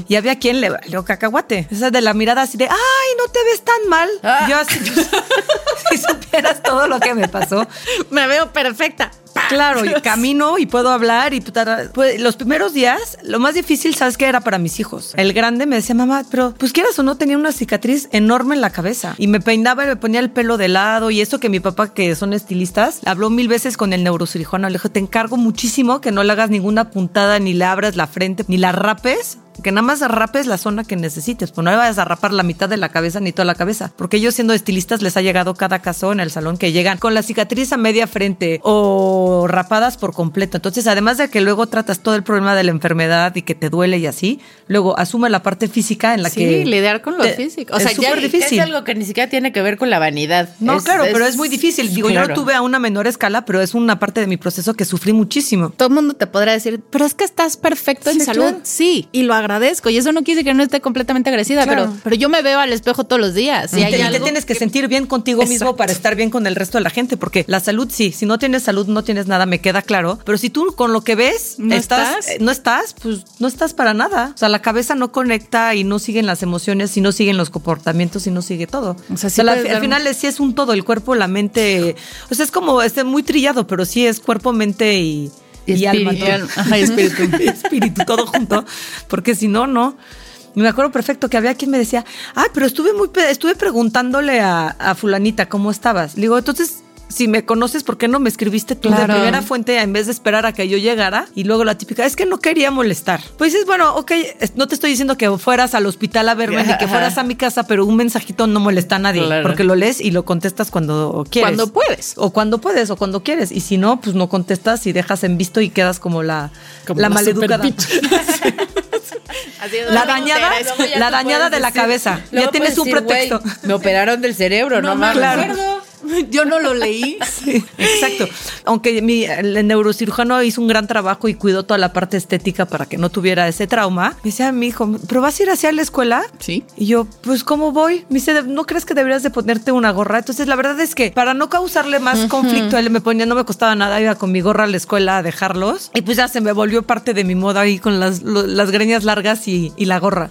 Speaker 3: Y había quien le valió cacahuate. Esa de la mirada así de, ay, no te ves tan mal.
Speaker 2: Ah.
Speaker 3: Yo así, si supieras todo lo que me pasó.
Speaker 1: Me veo perfecta.
Speaker 3: Claro, y camino y puedo hablar y pues, los primeros días, lo más difícil, ¿sabes qué? Era para mis hijos. El grande me decía, mamá, pero pues quieras o no, tenía una cicatriz enorme en la cabeza. Y me peinaba y me ponía el pelo de lado. Y eso que mi papá, que son estilistas, habló mil veces con el neurocirujano. Le dijo, te encargo muchísimo que no le hagas ninguna puntada, ni le abras la frente, ni la rapes. Que nada más rapes la zona que necesites, pues no le vayas a rapar la mitad de la cabeza ni toda la cabeza. Porque ellos siendo estilistas les ha llegado cada caso en el salón que llegan con la cicatriz a media frente o rapadas por completo. Entonces, además de que luego tratas todo el problema de la enfermedad y que te duele y así, luego asume la parte física en la
Speaker 1: Sí,
Speaker 3: que...
Speaker 1: lidiar con lo
Speaker 3: te-
Speaker 1: físico. O
Speaker 3: es
Speaker 1: sea, ya
Speaker 3: súper
Speaker 2: Que
Speaker 3: difícil.
Speaker 2: Es algo que ni siquiera tiene que ver con la vanidad.
Speaker 3: No,
Speaker 2: Es-
Speaker 3: claro, pero es muy difícil. Digo, yo lo tuve a una menor escala, pero es una parte de mi proceso que sufrí muchísimo.
Speaker 1: todo el mundo te podrá decir, pero es que estás perfecto en
Speaker 3: Sí,
Speaker 1: salud.
Speaker 3: claro.
Speaker 1: Sí, y lo agradezco. Y eso no quiere que no esté completamente agradecida,
Speaker 3: Claro.
Speaker 1: pero, pero yo me veo al espejo todos los días. Y
Speaker 3: Y
Speaker 1: hay
Speaker 3: te, y te
Speaker 1: algo
Speaker 3: tienes que sentir bien contigo mismo para estar bien con el resto de la gente, porque la salud sí, si no tienes salud no tienes nada, me queda claro, pero si tú con lo que ves
Speaker 1: ¿No
Speaker 3: estás,
Speaker 1: estás?
Speaker 3: eh, no estás, pues no estás para nada. O sea, la cabeza no conecta y no siguen las emociones, y no siguen los comportamientos y no sigue todo.
Speaker 1: O sea, sí
Speaker 3: la- al final es- sí es un todo, el cuerpo, la mente, o sea, es como este muy trillado, pero sí es cuerpo, mente y,
Speaker 2: Y
Speaker 3: alma.
Speaker 2: espíritu.
Speaker 3: todo.
Speaker 1: Ajá, espíritu.
Speaker 3: Espíritu, todo junto, porque si no, no. Y me acuerdo perfecto que había quien me decía, ah, pero estuve muy, estuve preguntándole a, a fulanita cómo estabas. Le digo, entonces, si me conoces, ¿por qué no me escribiste tú
Speaker 1: Claro.
Speaker 3: de primera fuente en vez de esperar a que yo llegara? Y luego la típica, es que no quería molestar. Pues dices, bueno, ok, no te estoy diciendo que fueras al hospital a verme ni que fueras a mi casa, pero un mensajito no molesta a nadie,
Speaker 2: Claro.
Speaker 3: porque lo lees y lo contestas cuando quieres.
Speaker 1: Cuando puedes.
Speaker 3: O cuando puedes, o cuando quieres. Y si no, pues no contestas y dejas en visto y quedas como la,
Speaker 1: Como
Speaker 3: la
Speaker 1: la
Speaker 3: maleducada. La dañada, la dañada de la cabeza.
Speaker 2: luego
Speaker 3: Ya tienes un pretexto.
Speaker 2: "Güey, Me operaron del cerebro, no,
Speaker 1: No,
Speaker 2: mames.
Speaker 3: claro.
Speaker 1: Yo no lo leí.
Speaker 3: Sí, exacto. Aunque mi, el neurocirujano hizo un gran trabajo y cuidó toda la parte estética para que no tuviera ese trauma, me decía mi hijo, ¿pero vas a ir hacia la escuela?
Speaker 1: Sí.
Speaker 3: Y yo, pues, ¿cómo voy? Me dice, ¿no crees que deberías de ponerte una gorra? Entonces, la verdad es que para no causarle más conflicto, él me ponía, no me costaba nada, iba con mi gorra a la escuela a dejarlos. Y pues ya se me volvió parte de mi moda ahí con las, lo- las greñas largas y, y la gorra.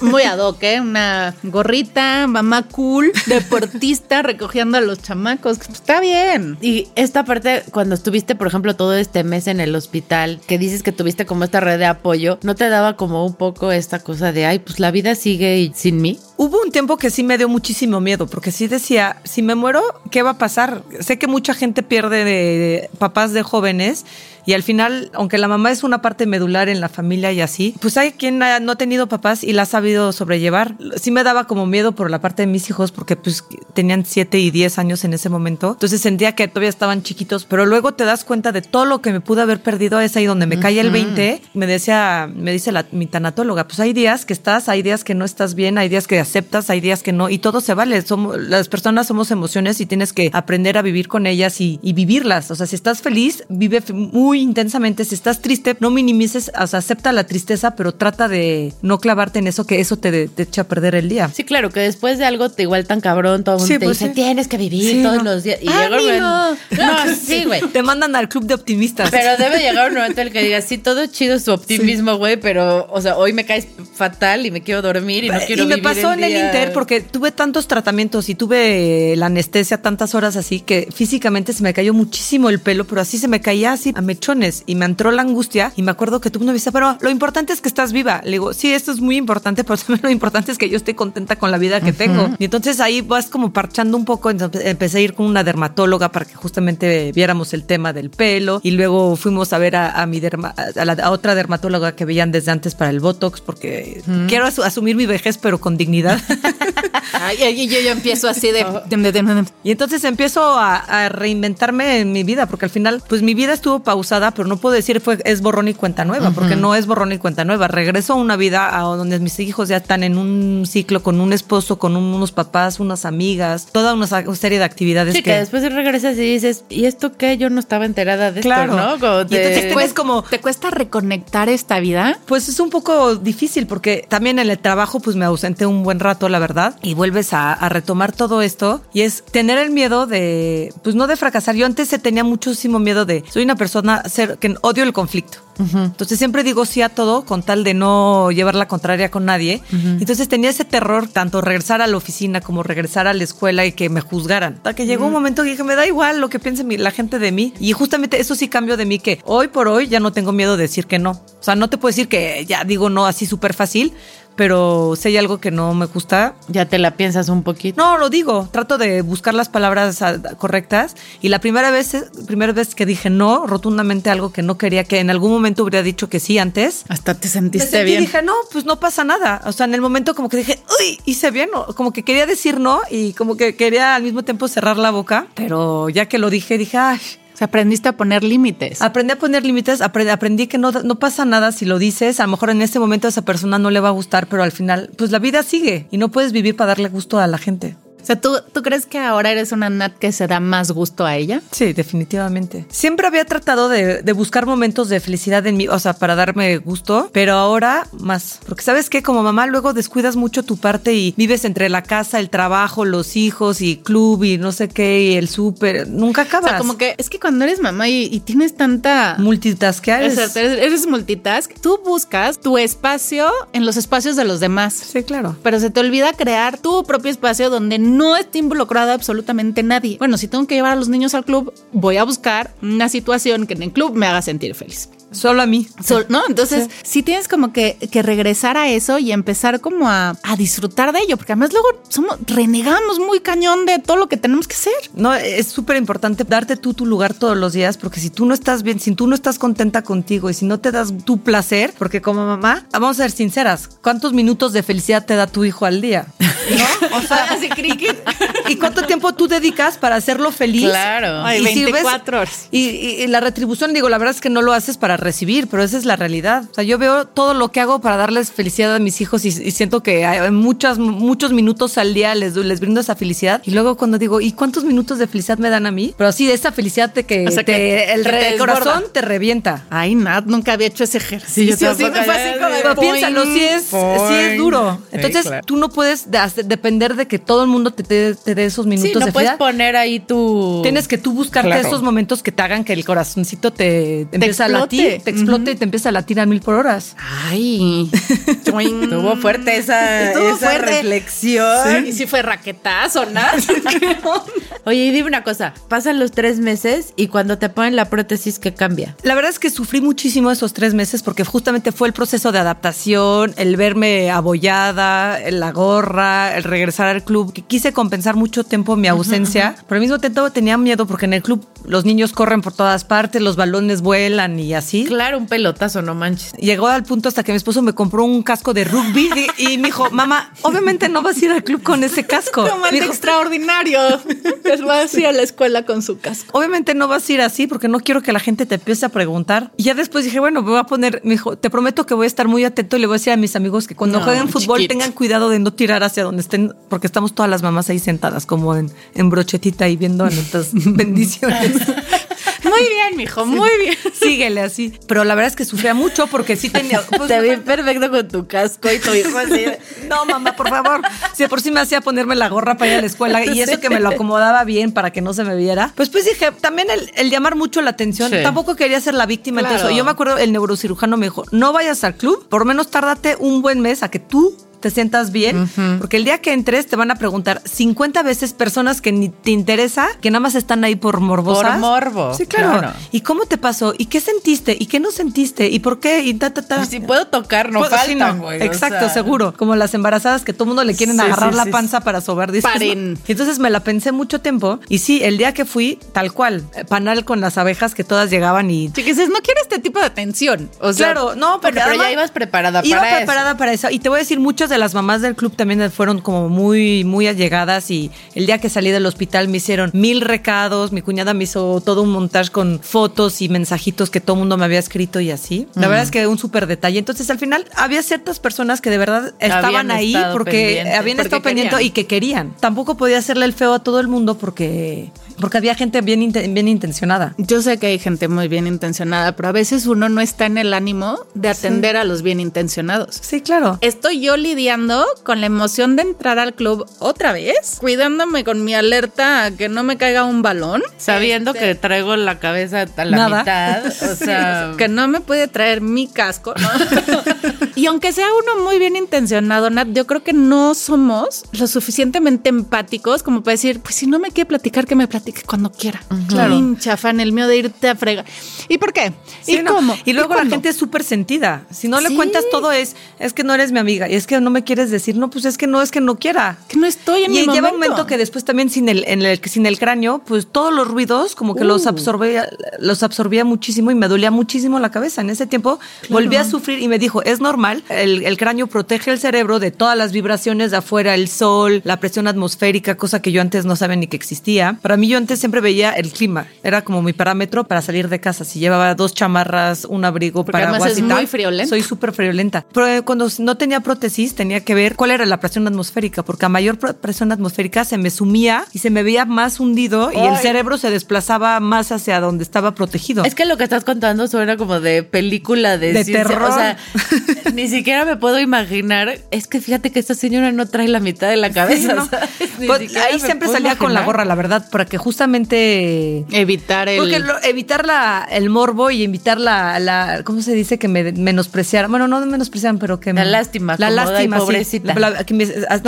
Speaker 1: Muy ad hoc, ¿eh? Una gorrita, mamá cool, deportista, recogiendo a los chamacos. Pues, Está bien.
Speaker 2: Y esta parte, cuando estuviste, por ejemplo, todo este mes en el hospital, que dices que tuviste como esta red de apoyo, ¿no te daba como un poco esta cosa de, ay, pues la vida sigue y- sin mí?
Speaker 3: Hubo un tiempo que sí me dio muchísimo miedo, porque sí decía, si me muero, ¿qué va a pasar? Sé que mucha gente pierde de, de papás de jóvenes y al final, aunque la mamá es una parte medular en la familia y así, pues hay quien ha- no ha tenido papás y la ha sabido sobrellevar. Sí me daba como miedo por la parte de mis hijos, porque pues tenían 7 y 10 años en ese momento. Entonces sentía que todavía estaban chiquitos, pero luego te das cuenta de todo lo que me pude haber perdido. Es ahí donde me cae el 20. Me decía, me dice la, mi tanatóloga, pues hay días que estás, hay días que no estás bien, hay días que aceptas, hay días que no, y todo se vale. Somos, las personas somos emociones y tienes que aprender a vivir con ellas y, y vivirlas. O sea, si estás feliz, vive f- muy intensamente. Si estás triste, no minimices, o sea, acepta la tristeza, pero trata de no clavarte en eso, que eso te, te echa a perder el día.
Speaker 2: Sí, claro, que después de algo te igual tan cabrón, todo el mundo
Speaker 3: Sí,
Speaker 2: te
Speaker 3: pues
Speaker 2: dice,
Speaker 3: sí.
Speaker 2: tienes que vivir
Speaker 3: Sí,
Speaker 2: todos
Speaker 3: no.
Speaker 2: los días. Y llega un
Speaker 1: amigo.
Speaker 2: momento- No, sí, güey.
Speaker 3: Te mandan al club de optimistas.
Speaker 2: Pero debe llegar un momento en el que digas, sí, todo chido su optimismo, güey, pero, o sea, hoy me caes fatal y me quiero dormir y no quiero
Speaker 3: y me
Speaker 2: vivir
Speaker 3: pasó en el. Inter porque tuve tantos tratamientos y tuve la anestesia tantas horas así que físicamente se me cayó muchísimo el pelo, pero así se me caía así a mechones y me entró la angustia y me acuerdo que tú me dice, pero lo importante es que estás viva. Le digo, sí, esto es muy importante, pero también lo importante es que yo esté contenta con la vida que tengo. Y entonces ahí vas como parchando un poco, empecé a ir con una dermatóloga para que justamente viéramos el tema del pelo y luego fuimos a ver a, a mi derma- a, la, a otra dermatóloga que veían desde antes para el Botox porque quiero asu- asumir mi vejez pero con dignidad.
Speaker 1: Ay, y yo, yo empiezo así de... de-
Speaker 3: Y entonces empiezo a, a reinventarme en mi vida, porque al final, pues mi vida estuvo pausada, pero no puedo decir fue es borrón y cuenta nueva, porque no es borrón y cuenta nueva. Regreso a una vida a donde mis hijos ya están en un ciclo con un esposo, con un- unos papás, unas amigas, toda una serie de actividades
Speaker 2: Sí, que después regresas y dices, ¿y esto qué? Yo no estaba enterada de
Speaker 3: Claro.
Speaker 2: esto, ¿no? Como
Speaker 3: Y
Speaker 2: te-
Speaker 3: entonces
Speaker 1: Pues
Speaker 3: es como-
Speaker 1: ¿Te cuesta reconectar esta vida?
Speaker 3: Pues es un poco difícil porque también en el trabajo pues me ausenté un buen rato, la verdad, y vuelves a, a retomar todo esto y es tener el miedo de, pues no de fracasar. Yo antes se tenía muchísimo miedo de, soy una persona ser, que odio el conflicto. Entonces siempre digo sí a todo con tal de no llevar la contraria con nadie. Entonces tenía ese terror tanto regresar a la oficina como regresar a la escuela y que me juzgaran. Hasta que llegó un momento que dije, me da igual lo que piense mi- la gente de mí. Y justamente eso sí cambió de mí que hoy por hoy ya no tengo miedo de decir que no. O sea, no te puedo decir que ya digo no así súper fácil, pero si hay algo que no me gusta,
Speaker 2: Ya te la piensas un poquito.
Speaker 3: no, lo digo, trato de buscar las palabras ah, correctas y la primera vez, primera vez que dije no, rotundamente algo que no quería, que en algún momento hubiera dicho que sí antes.
Speaker 1: Hasta te
Speaker 3: Me
Speaker 1: sentiste
Speaker 3: sentí y
Speaker 1: bien.
Speaker 3: dije, no, pues no pasa nada. O sea, en el momento como que dije, uy, hice bien. Como que quería decir no y como que quería al mismo tiempo cerrar la boca. Pero ya que lo dije, dije, ay,
Speaker 1: Aprendiste a poner límites.
Speaker 3: aprendí a poner límites, apre- aprendí que no, no pasa nada si lo dices. A lo mejor en ese momento a esa persona no le va a gustar, pero al final, pues la vida sigue y no puedes vivir para darle gusto a la gente.
Speaker 1: O sea, ¿tú, ¿tú crees que ahora eres una Nat que se da más gusto a ella?
Speaker 3: Sí, definitivamente. Siempre había tratado de, de buscar momentos de felicidad en mí, o sea, para darme gusto, pero ahora más. Porque sabes que como mamá luego descuidas mucho tu parte y vives entre la casa, el trabajo, los hijos y club y no sé qué, y el súper. Nunca
Speaker 1: O
Speaker 3: acabas.
Speaker 1: sea, como que es que cuando eres mamá y, y tienes tanta...
Speaker 3: multitaskear
Speaker 1: O sea, eres, eres multitask, tú buscas tu espacio en los espacios de los demás.
Speaker 3: Sí, claro.
Speaker 1: Pero se te olvida crear tu propio espacio donde no esté involucrada absolutamente nadie. Bueno, si tengo que llevar a los niños al club, voy a buscar una situación que en el club me haga sentir feliz.
Speaker 3: Solo a mí.
Speaker 1: Sol- ¿No? Entonces, sí. tienes como que, que regresar a eso y empezar como a, a disfrutar de ello, porque además luego somos, renegamos muy cañón de todo lo que tenemos que hacer.
Speaker 3: No, es súper importante darte tú tu lugar todos los días, porque si tú no estás bien, si tú no estás contenta contigo y si no te das tu placer, porque como mamá, vamos a ser sinceras, ¿cuántos minutos de felicidad te da tu hijo al día? ¿No? O sea,
Speaker 1: así cricket.
Speaker 3: ¿y cuánto tiempo tú dedicas para hacerlo feliz?
Speaker 2: Claro.
Speaker 1: Ay,
Speaker 3: Y si ves-
Speaker 1: 24 horas.
Speaker 3: Y, y- y la retribución, digo, la verdad es que no lo haces para recibir, pero esa es la realidad. O sea, yo veo todo lo que hago para darles felicidad a mis hijos y, y siento que hay muchas, muchos minutos al día les, les brindo esa felicidad. Y luego cuando digo, ¿y cuántos minutos de felicidad me dan a mí? Pero así, de esa felicidad de que,
Speaker 1: O sea,
Speaker 3: te-
Speaker 1: que-
Speaker 3: el,
Speaker 1: que te
Speaker 3: re- el corazón te revienta.
Speaker 1: Ay, Nat, nunca había hecho ese ejercicio.
Speaker 2: Sí,
Speaker 1: Sí, me
Speaker 2: tampoco.
Speaker 1: fue así como de
Speaker 3: Pero piénsalo, sí es, sí es duro.
Speaker 2: Sí,
Speaker 3: Entonces,
Speaker 2: claro.
Speaker 3: tú no puedes depender de que todo el mundo te, te- te dé esos minutos
Speaker 2: Sí, no
Speaker 3: de
Speaker 2: puedes
Speaker 3: felicidad.
Speaker 2: poner ahí tu...
Speaker 3: Tienes que tú buscarte
Speaker 2: Claro.
Speaker 3: esos momentos que te hagan que el corazoncito te, empiece a
Speaker 1: explote.
Speaker 3: Te explote y te empiece a latir a mil por horas.
Speaker 1: Ay.
Speaker 2: Estuvo fuerte esa,
Speaker 1: Estuvo
Speaker 2: esa
Speaker 1: fuerte.
Speaker 2: reflexión.
Speaker 1: ¿Y si fue raquetazo, Nat?
Speaker 2: Oye, y dime una cosa. Pasan los tres meses y cuando te ponen la prótesis, ¿qué cambia?
Speaker 3: La verdad es que sufrí muchísimo esos tres meses porque justamente fue el proceso de adaptación, el verme abollada, la gorra, el regresar al club. que Quise compensar mucho tiempo mi ausencia, pero al mismo tiempo tenía miedo porque en el club los niños corren por todas partes, los balones vuelan y así.
Speaker 2: Claro, un pelotazo, no manches.
Speaker 3: Llegó al punto hasta que mi esposo me compró un casco de rugby y, y me dijo, mamá, obviamente no vas a ir al club con ese casco.
Speaker 1: Como el extraordinario. Es va así a la escuela con su casco.
Speaker 3: Obviamente no vas a ir así porque no quiero que la gente te empiece a preguntar. Y ya después dije, bueno, me voy a poner, me dijo, te prometo que voy a estar muy atento y le voy a decir a mis amigos que cuando
Speaker 1: No,
Speaker 3: jueguen fútbol
Speaker 1: chiquito.
Speaker 3: tengan cuidado de no tirar hacia donde estén, porque estamos todas las mamás ahí sentadas como en, en brochetita y viendo a nuestras bendiciones.
Speaker 1: Muy bien, mijo, muy bien.
Speaker 3: Síguele así. Pero la verdad es que sufría mucho porque sí tenía... pues,
Speaker 2: Te vi perfecto con tu casco y tu hijo así.
Speaker 3: No, mamá, por favor. Si de por sí me hacía ponerme la gorra para ir a la escuela y eso que me lo acomodaba bien para que no se me viera. Pues pues dije, también el, el llamar mucho la atención.
Speaker 2: Sí.
Speaker 3: Tampoco quería ser la víctima.
Speaker 1: Claro.
Speaker 3: Entonces, yo me acuerdo, el neurocirujano me dijo, no vayas al club, por lo menos tárdate un buen mes a que tú te sientas bien, porque el día que entres te van a preguntar 50 veces personas que ni te interesa, que nada más están ahí por morbosas.
Speaker 2: Por morbo,
Speaker 3: Sí, claro.
Speaker 2: claro.
Speaker 3: ¿Y cómo te pasó? ¿Y qué sentiste? ¿Y qué no sentiste? ¿Y por qué? Y ta, ta, ta.
Speaker 2: Y si puedo tocar, no
Speaker 3: Pues, sí,
Speaker 2: faltan,
Speaker 3: no.
Speaker 2: o
Speaker 3: Exacto,
Speaker 2: sea.
Speaker 3: seguro. Como las embarazadas que todo el mundo le quieren
Speaker 2: Sí,
Speaker 3: agarrar
Speaker 2: sí,
Speaker 3: la
Speaker 2: sí,
Speaker 3: panza para sobar. dices,
Speaker 1: Paren.
Speaker 3: ¿no? Y entonces me la pensé mucho tiempo. Y sí, el día que fui, tal cual, eh, panal con las abejas que todas llegaban y.
Speaker 1: Chiquises, no quiere este tipo de atención. O sea,
Speaker 3: Claro, no,
Speaker 2: pero ya ibas preparada
Speaker 3: iba
Speaker 2: para
Speaker 3: preparada para eso. Y te voy a decir, muchos muchas de las mamás del club también fueron como muy, muy allegadas y el día que salí del hospital me hicieron mil recados, mi cuñada me hizo todo un montaje con fotos y mensajitos que todo el mundo me había escrito y así. La verdad es que un súper detalle. Entonces al final había ciertas personas que de verdad estaban ahí porque habían estado pendiente y que querían. Tampoco podía hacerle el feo a todo el mundo porque porque había gente bien, bien intencionada.
Speaker 1: Yo sé que hay gente muy bien intencionada, pero a veces uno no está en el ánimo de atender a los bien intencionados.
Speaker 3: Sí, claro.
Speaker 1: Estoy yo lidiando con la emoción de entrar al club otra vez, cuidándome con mi alerta a que no me caiga un balón.
Speaker 2: Sabiendo este, que traigo la cabeza a la mitad. O sea,
Speaker 1: que no me puede traer mi casco. y aunque sea uno muy bien intencionado, Nat, yo creo que no somos lo suficientemente empáticos como para decir, pues si no me quiere platicar, que me platique que cuando quiera. Claro. Pincha fan, el mío de irte a fregar. ¿Y por qué? ¿Y cómo?
Speaker 3: Y luego la gente es súper sentida. Si no le cuentas todo es, es que no eres mi amiga. Y es que no me quieres decir, no, pues es que no, es que no quiera.
Speaker 1: Que no estoy en
Speaker 3: y
Speaker 1: mi
Speaker 3: lleva un momento que después también sin el, en el, sin el cráneo, pues todos los ruidos como que los uh. absorbía, los absorbía muchísimo y me dolía muchísimo la cabeza. En ese tiempo volví a sufrir y me dijo, es normal, el, el cráneo protege el cerebro de todas las vibraciones de afuera, el sol, la presión atmosférica, cosa que yo antes no sabía ni que existía. Para mí yo antes siempre veía el clima. Era como mi parámetro para salir de casa. Si llevaba dos chamarras, un abrigo,
Speaker 1: Porque paraguas es muy friolenta.
Speaker 3: Soy súper friolenta. Pero cuando no tenía prótesis, tenía que ver cuál era la presión atmosférica, porque a mayor presión atmosférica se me sumía y se me veía más hundido y el cerebro se desplazaba más hacia donde estaba protegido.
Speaker 2: Es que lo que estás contando suena como de película de,
Speaker 3: terror. O sea,
Speaker 2: ni siquiera me puedo imaginar. Es que fíjate que esta señora no trae la mitad de la cabeza.
Speaker 3: Pues, ahí siempre salía con la gorra, la verdad, para que justamente
Speaker 1: evitar el
Speaker 3: porque evitar la, el morbo y evitar la, la ¿cómo se dice? que me menospreciaran. Bueno, no menospreciaran, pero que
Speaker 2: la lástima,
Speaker 3: la lástima, pobrecita.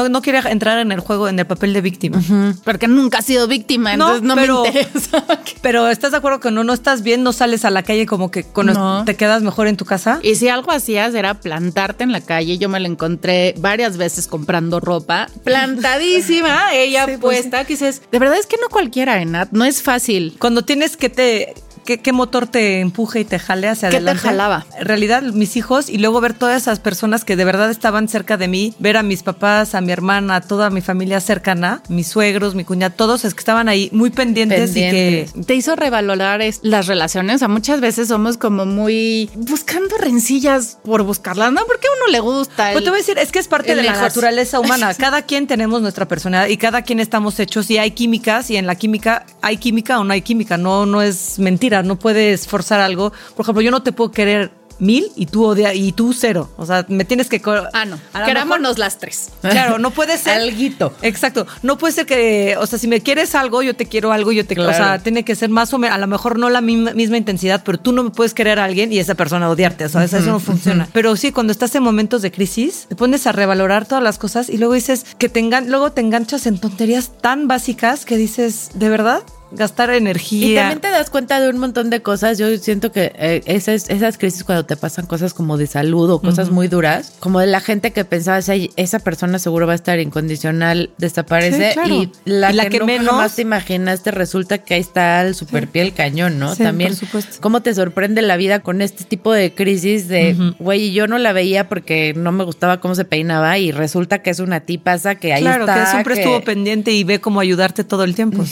Speaker 3: no, quería entrar en el juego en el papel de víctima,
Speaker 1: porque nunca has sido víctima, entonces no, me interesa.
Speaker 3: pero estás de acuerdo que no no estás bien, no sales a la calle como que con te quedas mejor en tu casa.
Speaker 1: Y si algo hacías era plantarte en la calle, yo me la encontré varias veces comprando ropa, plantadísima, ella pues puesta, que dices, de verdad es que no cualquiera, Enat, no es fácil.
Speaker 3: Cuando tienes que te ¿Qué, motor te empuje y te jale hacia adelante?
Speaker 1: ¿Qué te jalaba?
Speaker 3: En realidad, mis hijos y luego ver todas esas personas que de verdad estaban cerca de mí, ver a mis papás, a mi hermana, a toda mi familia cercana, mis suegros, mi cuñada, todos es que estaban ahí muy pendientes, y que...
Speaker 1: Te hizo revalorar las relaciones. O sea, muchas veces somos como muy buscando rencillas por buscarlas, ¿no? Porque a uno le gusta.
Speaker 3: pues te voy a decir, es que es parte de la naturaleza humana. Cada quien tenemos nuestra personalidad y cada quien estamos hechos y hay químicas y en la química hay química o no hay química. No, no es mentira no puedes forzar algo. Por ejemplo, yo no te puedo querer mil y tú odia y tú cero. O sea, me tienes que.
Speaker 1: Ah, no. Querámonos las tres.
Speaker 3: Claro, no puede ser.
Speaker 2: Alguito.
Speaker 3: Exacto. No puede ser que. O sea, si me quieres algo, yo te quiero algo, yo te quiero. O sea, tiene que ser más o menos. A lo mejor no la misma, intensidad, pero tú no me puedes querer a alguien y esa persona odiarte. O sea, eso no funciona. Pero sí, cuando estás en momentos de crisis, te pones a revalorar todas las cosas y luego dices que te luego te enganchas en tonterías tan básicas que dices, ¿de verdad? Gastar energía.
Speaker 2: Y también te das cuenta de un montón de cosas. Yo siento que eh, esas, esas crisis cuando te pasan cosas como de salud o cosas muy duras, como de la gente que pensaba, esa persona seguro va a estar incondicional, desaparece y la, que, menos más te imaginaste resulta que ahí está el super piel cañón, ¿no? también, ¿cómo te sorprende la vida con este tipo de crisis de, güey, yo no la veía porque no me gustaba cómo se peinaba y resulta que es una tipaza que ahí está.
Speaker 3: Claro, que siempre estuvo pendiente y ve cómo ayudarte todo el tiempo.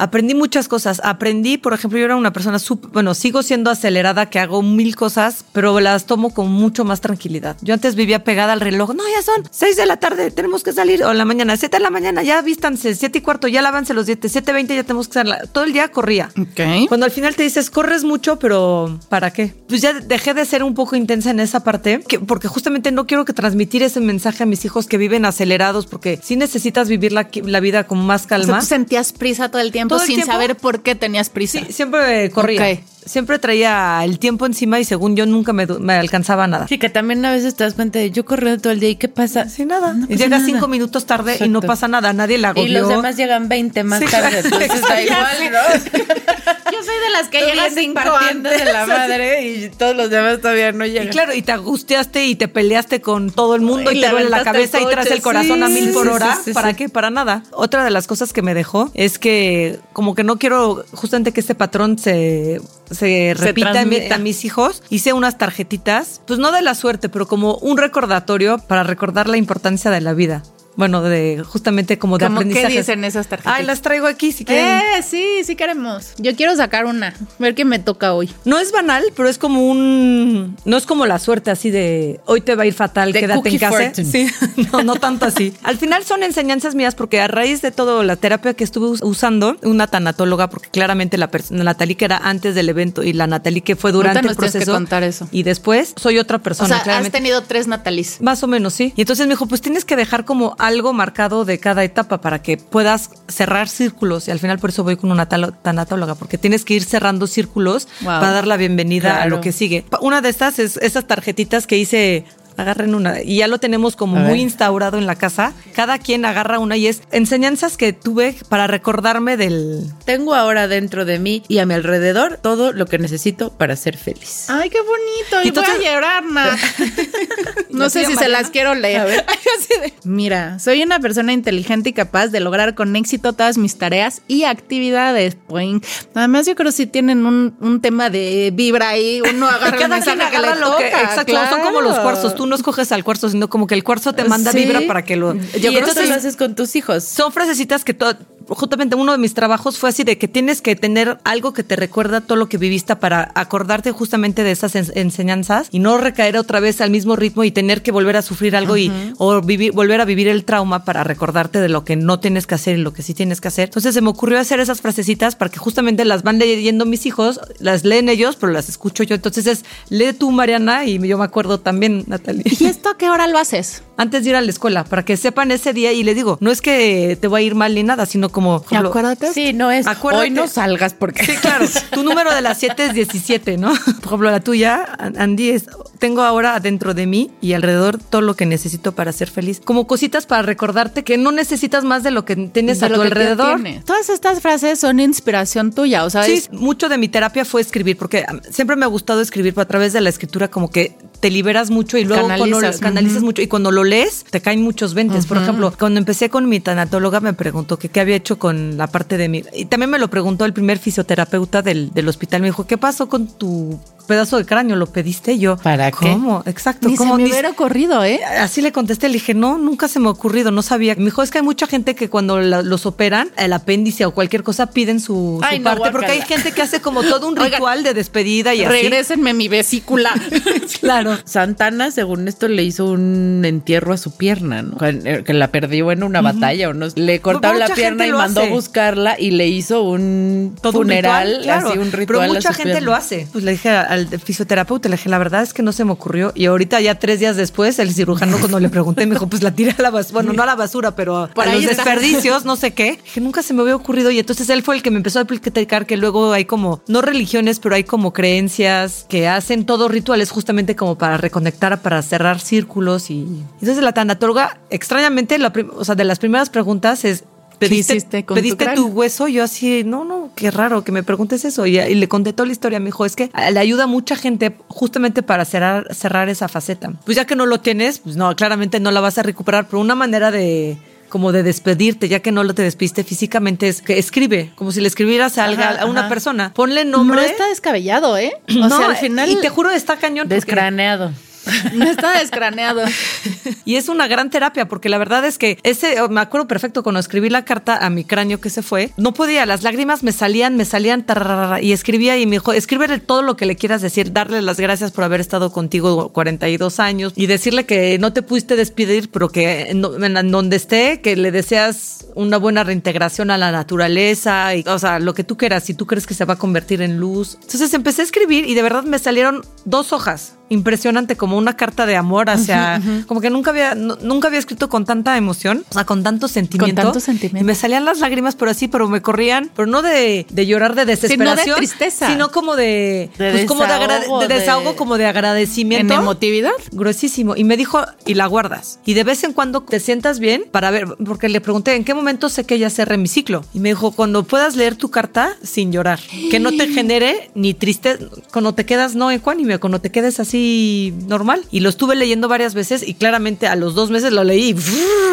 Speaker 3: Aprendí muchas cosas. Aprendí, por ejemplo, yo era una persona, súper, bueno, sigo siendo acelerada, que hago mil cosas, pero las tomo con mucho más tranquilidad. Yo antes vivía pegada al reloj. No, ya son seis de la tarde, tenemos que salir. O en la mañana, siete de la mañana, ya vístanse, siete y cuarto, ya lávanse los dientes, siete veinte, ya tenemos que salir. Todo el día corría.
Speaker 1: Ok.
Speaker 3: Cuando al final te dices, corres mucho, pero ¿para qué? Pues ya dejé de ser un poco intensa en esa parte, porque justamente no quiero que transmitir ese mensaje a mis hijos que viven acelerados, porque sí necesitas vivir la, vida con más calma.
Speaker 1: O tú sentías prisa todo el tiempo sin saber por qué tenías prisa.
Speaker 3: Sí, siempre corría. Siempre traía el tiempo encima y según yo nunca me, alcanzaba nada.
Speaker 2: Sí, que también a veces te das cuenta de yo corriendo todo el día y ¿qué pasa?
Speaker 3: Sí, nada. y llega cinco minutos tarde y no pasa nada, nadie la agobió.
Speaker 2: Y los demás llegan 20 más tarde, entonces da igual, ¿no?
Speaker 1: yo soy de las que
Speaker 2: Tú
Speaker 1: llega
Speaker 2: vienes
Speaker 1: cinco antes.
Speaker 2: de la madre y todos los demás todavía no
Speaker 3: Y
Speaker 2: llegan.
Speaker 3: claro, y te angustiaste y te peleaste con todo el mundo
Speaker 2: Y
Speaker 3: y, te duele la cabeza y traes el corazón a mil por
Speaker 2: sí,
Speaker 3: hora.
Speaker 2: sí, sí,
Speaker 3: ¿Para
Speaker 2: sí.
Speaker 3: qué? Para nada. Otra de las cosas que me dejó es que como que no quiero justamente que este patrón se, se repita a mis hijos. Hice unas tarjetitas, pues no de la suerte, pero como un recordatorio para recordar la importancia de la vida. Bueno, de justamente como de
Speaker 1: ¿Cómo qué
Speaker 3: aprendizaje.
Speaker 1: dicen esas tarjetas?
Speaker 3: Ay, las traigo aquí si quieren.
Speaker 1: Eh, sí, sí queremos. Yo quiero sacar una. Ver qué me toca hoy.
Speaker 3: No es banal, pero es como un. No es como la suerte así de hoy te va a ir fatal,
Speaker 2: De
Speaker 3: quédate en casa.
Speaker 2: fortune.
Speaker 3: Sí, no, no tanto así. Al final son enseñanzas mías porque a raíz de todo la terapia que estuve us- usando, una tanatóloga, porque claramente la persona, Natalie que era antes del evento y la Natalie que fue durante el
Speaker 1: tienes que
Speaker 3: proceso.
Speaker 1: contar eso.
Speaker 3: Y después soy otra
Speaker 1: O
Speaker 3: persona.
Speaker 1: sea, has tenido tres Natalis.
Speaker 3: Más o menos, sí. Y entonces me dijo, pues tienes que dejar como algo marcado de cada etapa para que puedas cerrar círculos. Y al final por eso voy con una tanatóloga, porque tienes que ir cerrando círculos
Speaker 1: Wow.
Speaker 3: para dar la bienvenida a lo que sigue. Una de estas es esas tarjetitas que hice. Agarren una. Y ya lo tenemos como
Speaker 2: A
Speaker 3: muy
Speaker 2: ver.
Speaker 3: instaurado en la casa. Cada quien agarra una y es enseñanzas que tuve para recordarme del,
Speaker 2: Tengo ahora dentro de mí y a mi alrededor todo lo que necesito para ser feliz.
Speaker 1: Ay, qué bonito. Y
Speaker 3: Entonces-
Speaker 1: voy a llorar, Nat. no
Speaker 3: ¿La
Speaker 1: sé si se
Speaker 3: Mariana?
Speaker 1: las quiero leer. Así de- Mira, soy una persona inteligente y capaz de lograr con éxito todas mis tareas y actividades. Point. Además, yo creo que si tienen un, un tema de vibra ahí, uno agarra
Speaker 3: Cada quien
Speaker 1: que
Speaker 3: agarra
Speaker 1: le
Speaker 3: lo que. Exacto, son como los
Speaker 1: claro.
Speaker 3: cuarzos. Tú no escoges al cuarzo, sino como que el cuarzo te manda
Speaker 1: Sí.
Speaker 3: vibra para que lo.
Speaker 2: Yo
Speaker 3: y
Speaker 2: creo que
Speaker 3: entonces
Speaker 2: lo haces con tus hijos.
Speaker 3: son frasecitas que justamente uno de mis trabajos fue así de que tienes que tener algo que te recuerda todo lo que viviste para acordarte justamente de esas en- enseñanzas y no recaer otra vez al mismo ritmo y tener que volver a sufrir algo y o vivir, volver a vivir el trauma para recordarte de lo que no tienes que hacer y lo que sí tienes que hacer. Entonces se me ocurrió hacer esas frasecitas para que justamente las van leyendo mis hijos, las leen ellos, pero las escucho yo. Entonces es lee tú, Mariana, y yo me acuerdo también,
Speaker 1: ¿Y esto a qué hora lo haces?
Speaker 3: antes de ir a la escuela, para que sepan ese día y les digo, no es que te va a ir mal ni nada, sino como... ejemplo,
Speaker 1: Acuérdate.
Speaker 2: Sí, no es.
Speaker 3: Acuérdate.
Speaker 2: Hoy no salgas porque.
Speaker 3: Sí, claro. Tu número de las 7 es 17, ¿no? Por ejemplo, la tuya, Andy, es tengo ahora dentro de mí y alrededor todo lo que necesito para ser feliz. Como cositas para recordarte que no necesitas más de lo que tienes
Speaker 1: De
Speaker 3: a tu alrededor.
Speaker 1: tienes. Todas estas frases son inspiración tuya, o sea,
Speaker 3: Sí, mucho de mi terapia fue escribir, porque um, siempre me ha gustado escribir, pero a través de la escritura como que te liberas mucho y luego
Speaker 1: Canalizas,
Speaker 3: lo- canalizas mucho y cuando lo lees te caen muchos ventes. Por ejemplo, cuando empecé con mi tanatóloga me preguntó que qué había hecho con la parte de mi... Y también me lo preguntó el primer fisioterapeuta del, del hospital. Me dijo, ¿qué pasó con tu pedazo de cráneo? ¿Lo pediste? Yo,
Speaker 2: ¿Para qué?
Speaker 3: ¿Cómo? Exacto.
Speaker 1: ni se
Speaker 3: ¿cómo?
Speaker 1: me
Speaker 3: Ni-
Speaker 1: hubiera ocurrido, ¿eh?
Speaker 3: Así le contesté, le dije, no, nunca se me ha ocurrido, no sabía. Me dijo, es que hay mucha gente que cuando la- los operan, el apéndice o cualquier cosa, piden su, su
Speaker 2: Ay, no,
Speaker 3: parte, porque hay gente que hace como todo un
Speaker 1: Oigan,
Speaker 3: ritual de despedida y así.
Speaker 1: Regrésenme mi vesícula.
Speaker 3: Claro.
Speaker 2: Santana, según esto, le hizo un entierro a su pierna, ¿no? Que que la perdió en una batalla o no. Le cortaron la pierna y mandó a
Speaker 3: hace.
Speaker 2: buscarla y le hizo un
Speaker 3: Todo un
Speaker 2: funeral,
Speaker 3: ritual, claro.
Speaker 2: así un ritual.
Speaker 3: Pero
Speaker 2: a
Speaker 3: mucha
Speaker 2: su
Speaker 3: gente
Speaker 2: pierna.
Speaker 3: lo hace. Pues le dije al fisioterapeuta, le dije, la verdad es que no se me ocurrió. Y ahorita ya tres días después, el cirujano cuando le pregunté, me dijo, pues la tiré a la basura. Bueno, no a la basura, pero a,
Speaker 1: Por
Speaker 3: a los
Speaker 1: está.
Speaker 3: desperdicios, no sé qué. Dije, nunca se me había ocurrido. Y entonces él fue el que me empezó a platicar que luego hay como, no religiones, pero hay como creencias que hacen todos rituales justamente como para reconectar, para cerrar círculos. Y entonces la tanatóloga, extrañamente, la o sea, de las primeras preguntas es, ¿Pediste,
Speaker 1: hiciste con tu
Speaker 3: pediste tu hueso? Yo así, no, no, qué raro que me preguntes eso. Y, y le conté toda la historia. Me dijo, es que le ayuda a mucha gente justamente para cerrar, cerrar esa faceta. Pues ya que no lo tienes, pues no, claramente no la vas a recuperar, pero una manera de como de despedirte, ya que no lo te despiste físicamente, es que escribe, como si le escribieras a,
Speaker 2: Ajá,
Speaker 3: a una
Speaker 2: ajá.
Speaker 3: persona. Ponle nombre.
Speaker 1: No está descabellado, ¿eh? O
Speaker 3: No,
Speaker 1: sea, al final.
Speaker 3: Y te juro, está cañón. porque-
Speaker 2: Descraneado.
Speaker 1: No está descraneado.
Speaker 3: Y es una gran terapia, porque la verdad es que ese, oh, me acuerdo perfecto cuando escribí la carta a mi cráneo que se fue, no podía, las lágrimas me salían, me salían, tararara, y escribía y me dijo, escríbele todo lo que le quieras decir, darle las gracias por haber estado contigo 42 años y decirle que no te pudiste despedir, pero que en, en donde esté, que le deseas una buena reintegración a la naturaleza, y, o sea, lo que tú quieras, si tú crees que se va a convertir en luz. Entonces empecé a escribir y de verdad me salieron dos hojas impresionante, como una carta de amor hacia, como que nunca había, nu- nunca había escrito con tanta emoción, o sea, con tanto sentimiento.
Speaker 1: tanto sentimiento.
Speaker 3: Y me salían las lágrimas, pero así, pero me corrían, pero no de, de llorar de desesperación,
Speaker 1: tristeza.
Speaker 3: sino como de,
Speaker 2: De
Speaker 3: pues como de, agrade-
Speaker 2: desahogo,
Speaker 3: de
Speaker 2: de-
Speaker 3: desahogo, como de
Speaker 1: En
Speaker 3: agradecimiento.
Speaker 1: emotividad.
Speaker 3: Gruesísimo. Y me dijo, y la guardas. Y de vez en cuando te sientas bien para ver, porque le pregunté, ¿en qué momento sé que ya cerré mi ciclo? Y me dijo, cuando puedas leer tu carta sin llorar. Que no te genere ni tristeza, cuando te quedas no ecuánime, cuando te quedes así normal. Y lo estuve leyendo varias veces y claramente a los dos meses lo leí.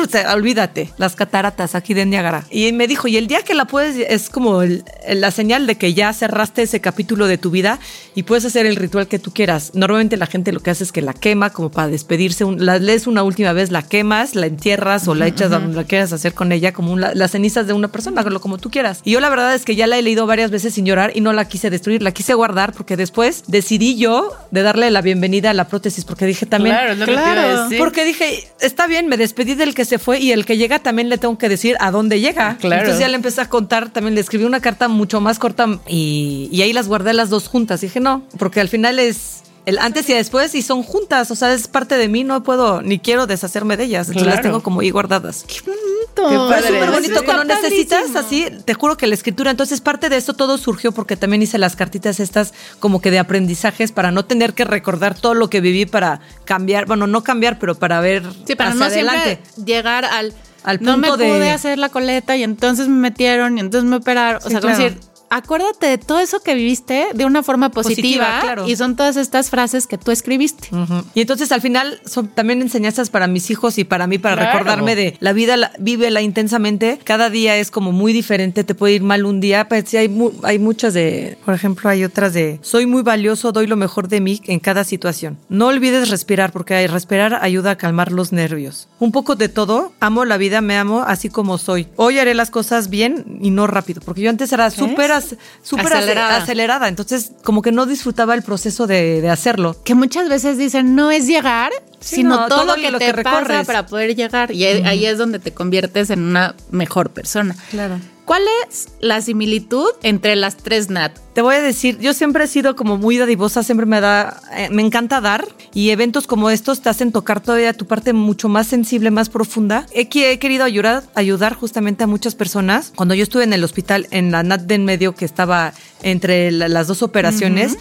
Speaker 3: o sea, olvídate, las cataratas aquí de Niágara. Y me dijo, y el día que la puedes, es como el- la señal de que ya cerraste ese capítulo de tu vida y puedes hacer el ritual que tú quieras. Normalmente la gente lo que hace es que la quema como para despedirse. un- la lees una última vez, la quemas, la entierras o la echas donde la quieras hacer con ella, como un- la- las cenizas de una persona, como tú quieras. Y yo la verdad es que ya la he leído varias veces sin llorar y no la quise destruir, la quise guardar porque después decidí yo de darle la bienvenida a la prótesis porque dije también...
Speaker 2: Claro, es lo que te iba a
Speaker 1: Claro,
Speaker 2: decir.
Speaker 3: Porque dije, está bien, me despedí del que se fue y el que llega también le tengo que decir a dónde llega.
Speaker 2: Claro.
Speaker 3: Entonces ya le empecé a contar, también le escribí una carta mucho más corta y, y ahí las guardé las dos juntas. dije, no, porque al final es el antes y después y son juntas, o sea, es parte de mí, no puedo ni quiero deshacerme de ellas. Entonces las
Speaker 2: Claro.
Speaker 3: tengo como ahí guardadas.
Speaker 2: Qué
Speaker 3: Es
Speaker 2: padre.
Speaker 3: súper bonito. Cuando necesitas así, te juro que la escritura, entonces parte de eso todo surgió porque también hice las cartitas estas como que de aprendizajes para no tener que recordar todo lo que viví para cambiar, bueno, no cambiar, pero para ver
Speaker 1: Sí, para
Speaker 3: hacia
Speaker 1: no
Speaker 3: adelante.
Speaker 1: siempre llegar al,
Speaker 3: Al
Speaker 1: no me
Speaker 3: punto de-
Speaker 1: pude hacer la coleta y entonces me metieron y entonces me operaron. o
Speaker 3: Sí,
Speaker 1: sea, como
Speaker 3: claro.
Speaker 1: decir, acuérdate de todo eso que viviste de una forma positiva,
Speaker 3: Positiva, claro.
Speaker 1: y son todas estas frases que tú escribiste.
Speaker 3: Ujú. Y entonces al final son también enseñanzas para mis hijos y para mí, para
Speaker 2: Claro.
Speaker 3: recordarme de la vida, la, vívela intensamente. Cada día es como muy diferente, te puede ir mal un día. Pues sí, hay, mu- hay muchas de, por ejemplo, hay otras de, soy muy valioso, doy lo mejor de mí en cada situación. No olvides respirar, porque respirar ayuda a calmar los nervios. Un poco de todo, amo la vida, me amo así como soy. Hoy haré las cosas bien y no rápido, porque yo antes era súper súper ace-
Speaker 1: Acelerada.
Speaker 3: acelerada, entonces como que no disfrutaba el proceso de, de hacerlo.
Speaker 1: Que muchas veces dicen, no es llegar,
Speaker 3: Sí,
Speaker 1: sino
Speaker 3: no,
Speaker 1: todo,
Speaker 3: todo
Speaker 1: lo que
Speaker 3: lo
Speaker 1: te
Speaker 3: que
Speaker 1: pasa
Speaker 3: recorres.
Speaker 1: para poder llegar. Y ahí- ahí es donde te conviertes en una mejor persona.
Speaker 3: Claro.
Speaker 1: ¿Cuál es la similitud entre las tres Nat?
Speaker 3: Te voy a decir, yo siempre he sido como muy dadivosa, siempre me da, eh, me encanta dar y eventos como estos te hacen tocar todavía tu parte mucho más sensible, más profunda. He, que- he querido ayudar, ayudar justamente a muchas personas. Cuando yo estuve en el hospital, en la NAT de en medio que estaba entre la- las dos operaciones,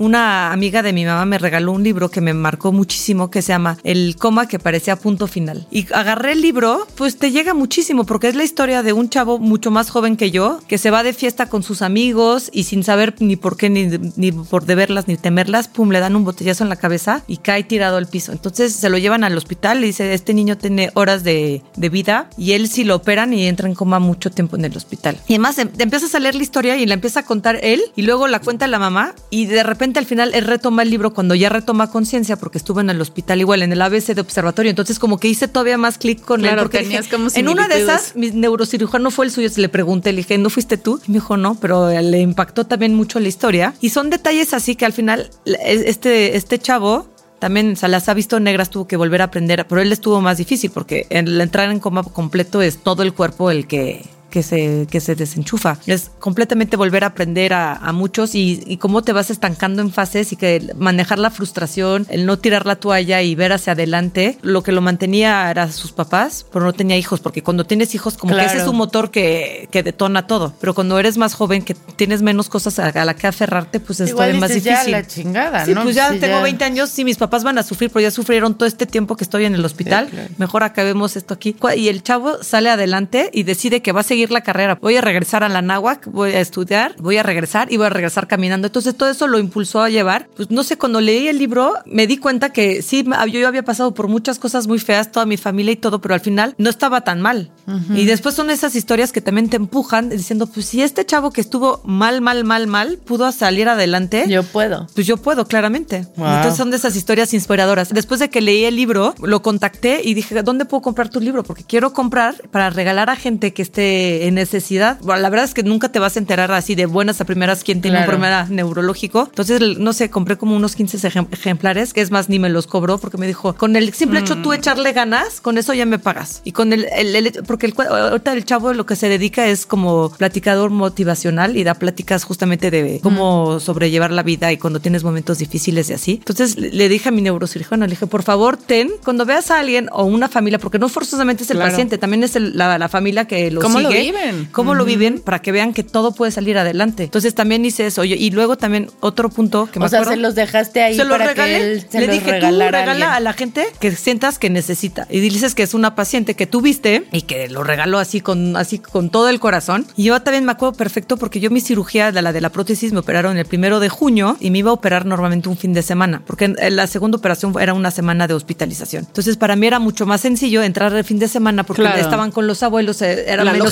Speaker 3: una amiga de mi mamá me regaló un libro que me marcó muchísimo que se llama El coma que parecía punto final. Y agarré el libro, pues te llega muchísimo porque es la historia de un chavo mucho más joven que yo que se va de fiesta con sus amigos y sin saber ni por qué, ni, ni por deberlas, ni temerlas, pum, le dan un botellazo en la cabeza y cae tirado al piso. Entonces se lo llevan al hospital y dice, este niño tiene horas de, de vida y él sí lo operan y entra en coma mucho tiempo en el hospital. Y además em- te empiezas a leer la historia y la empieza a contar él y luego la cuenta la mamá y de repente al final él retoma el libro cuando ya retoma conciencia porque estuvo en el hospital igual en el ABC de observatorio. Entonces como que hice todavía más clic con él
Speaker 1: Claro,
Speaker 3: porque
Speaker 1: tenías
Speaker 3: dije,
Speaker 1: como
Speaker 3: en una de esas mi neurocirujano fue el suyo, le pregunté, le dije, ¿no fuiste tú? Y me dijo, no, pero le impactó también mucho la historia. Y son detalles así que al final este, este chavo también se las ha visto negras, tuvo que volver a aprender, pero él estuvo más difícil porque el entrar en coma completo es todo el cuerpo el que que se, que se desenchufa. Es completamente volver a aprender a, a muchos y, y cómo te vas estancando en fases y que manejar la frustración, el no tirar la toalla y ver hacia adelante. Lo que lo mantenía era sus papás, pero no tenía hijos, porque cuando tienes hijos, como que ese
Speaker 2: Claro.
Speaker 3: es un motor que, que detona todo. Pero cuando eres más joven, que tienes menos cosas a, a la que aferrarte, pues es
Speaker 2: Igual
Speaker 3: todavía más difícil.
Speaker 2: ya la chingada,
Speaker 3: Sí,
Speaker 2: ¿no?
Speaker 3: pues ya
Speaker 2: Sí,
Speaker 3: tengo
Speaker 2: ya.
Speaker 3: 20 años, sí, mis papás van a sufrir, pero ya sufrieron todo este tiempo que estoy en el hospital.
Speaker 2: Sí, claro.
Speaker 3: Mejor acabemos esto aquí. Y el chavo sale adelante y decide que va a seguir la carrera. Voy a regresar a la náhuac, voy a estudiar, voy a regresar y voy a regresar caminando. Entonces todo eso lo impulsó a llevar. Pues no sé, cuando leí el libro me di cuenta que sí, yo había pasado por muchas cosas muy feas, toda mi familia y todo, pero al final no estaba tan mal. Y después son esas historias que también te empujan diciendo, pues si este chavo que estuvo mal, mal, mal, mal, pudo salir adelante.
Speaker 2: Yo puedo.
Speaker 3: Pues yo puedo, claramente.
Speaker 2: Wow.
Speaker 3: Entonces son de esas historias inspiradoras. Después de que leí el libro, lo contacté y dije, ¿dónde puedo comprar tu libro? Porque quiero comprar para regalar a gente que esté de en necesidad. Bueno, la verdad es que nunca te vas a enterar así de buenas a primeras quién tiene
Speaker 2: Claro.
Speaker 3: un problema neurológico. Entonces, no sé, compré como unos 15 ejem- ejemplares, que es más, ni me los cobró porque me dijo, con el simple hecho
Speaker 2: Mm.
Speaker 3: tú echarle ganas, con eso ya me pagas. Y con el, el- el- porque el, ahorita el chavo lo que se dedica es como platicador motivacional y da pláticas justamente de cómo
Speaker 2: Mm.
Speaker 3: sobrellevar la vida y cuando tienes momentos difíciles y así. Entonces le, dije a mi neurocirujano, le dije, por favor, ten, cuando veas a alguien o una familia, porque no forzosamente es el
Speaker 2: Claro.
Speaker 3: paciente, también es el- la, la familia que lo
Speaker 1: ¿Cómo lo
Speaker 3: sigue.
Speaker 1: Viven?
Speaker 3: Cómo lo viven para que vean que todo puede salir adelante. Entonces también hice eso. Y luego también otro punto que me
Speaker 2: O sea,
Speaker 3: acuerdo.
Speaker 2: se los dejaste ahí
Speaker 3: Se los
Speaker 2: para
Speaker 3: regalé.
Speaker 2: que él se
Speaker 3: Le
Speaker 2: los
Speaker 3: dije, tú
Speaker 2: a
Speaker 3: regala a,
Speaker 2: alguien.
Speaker 3: la gente que sientas que necesita. Y dices que es una paciente que tuviste y que lo regaló así con, así con todo el corazón. Y yo también me acuerdo perfecto porque yo mi cirugía, la de la prótesis, me operaron el primero de junio y me iba a operar normalmente un fin de semana. Porque en- la segunda operación era una semana de hospitalización. Entonces, para mí era mucho más sencillo entrar el fin de semana porque
Speaker 1: Claro.
Speaker 3: estaban con los abuelos. eh, Era
Speaker 1: La
Speaker 3: menos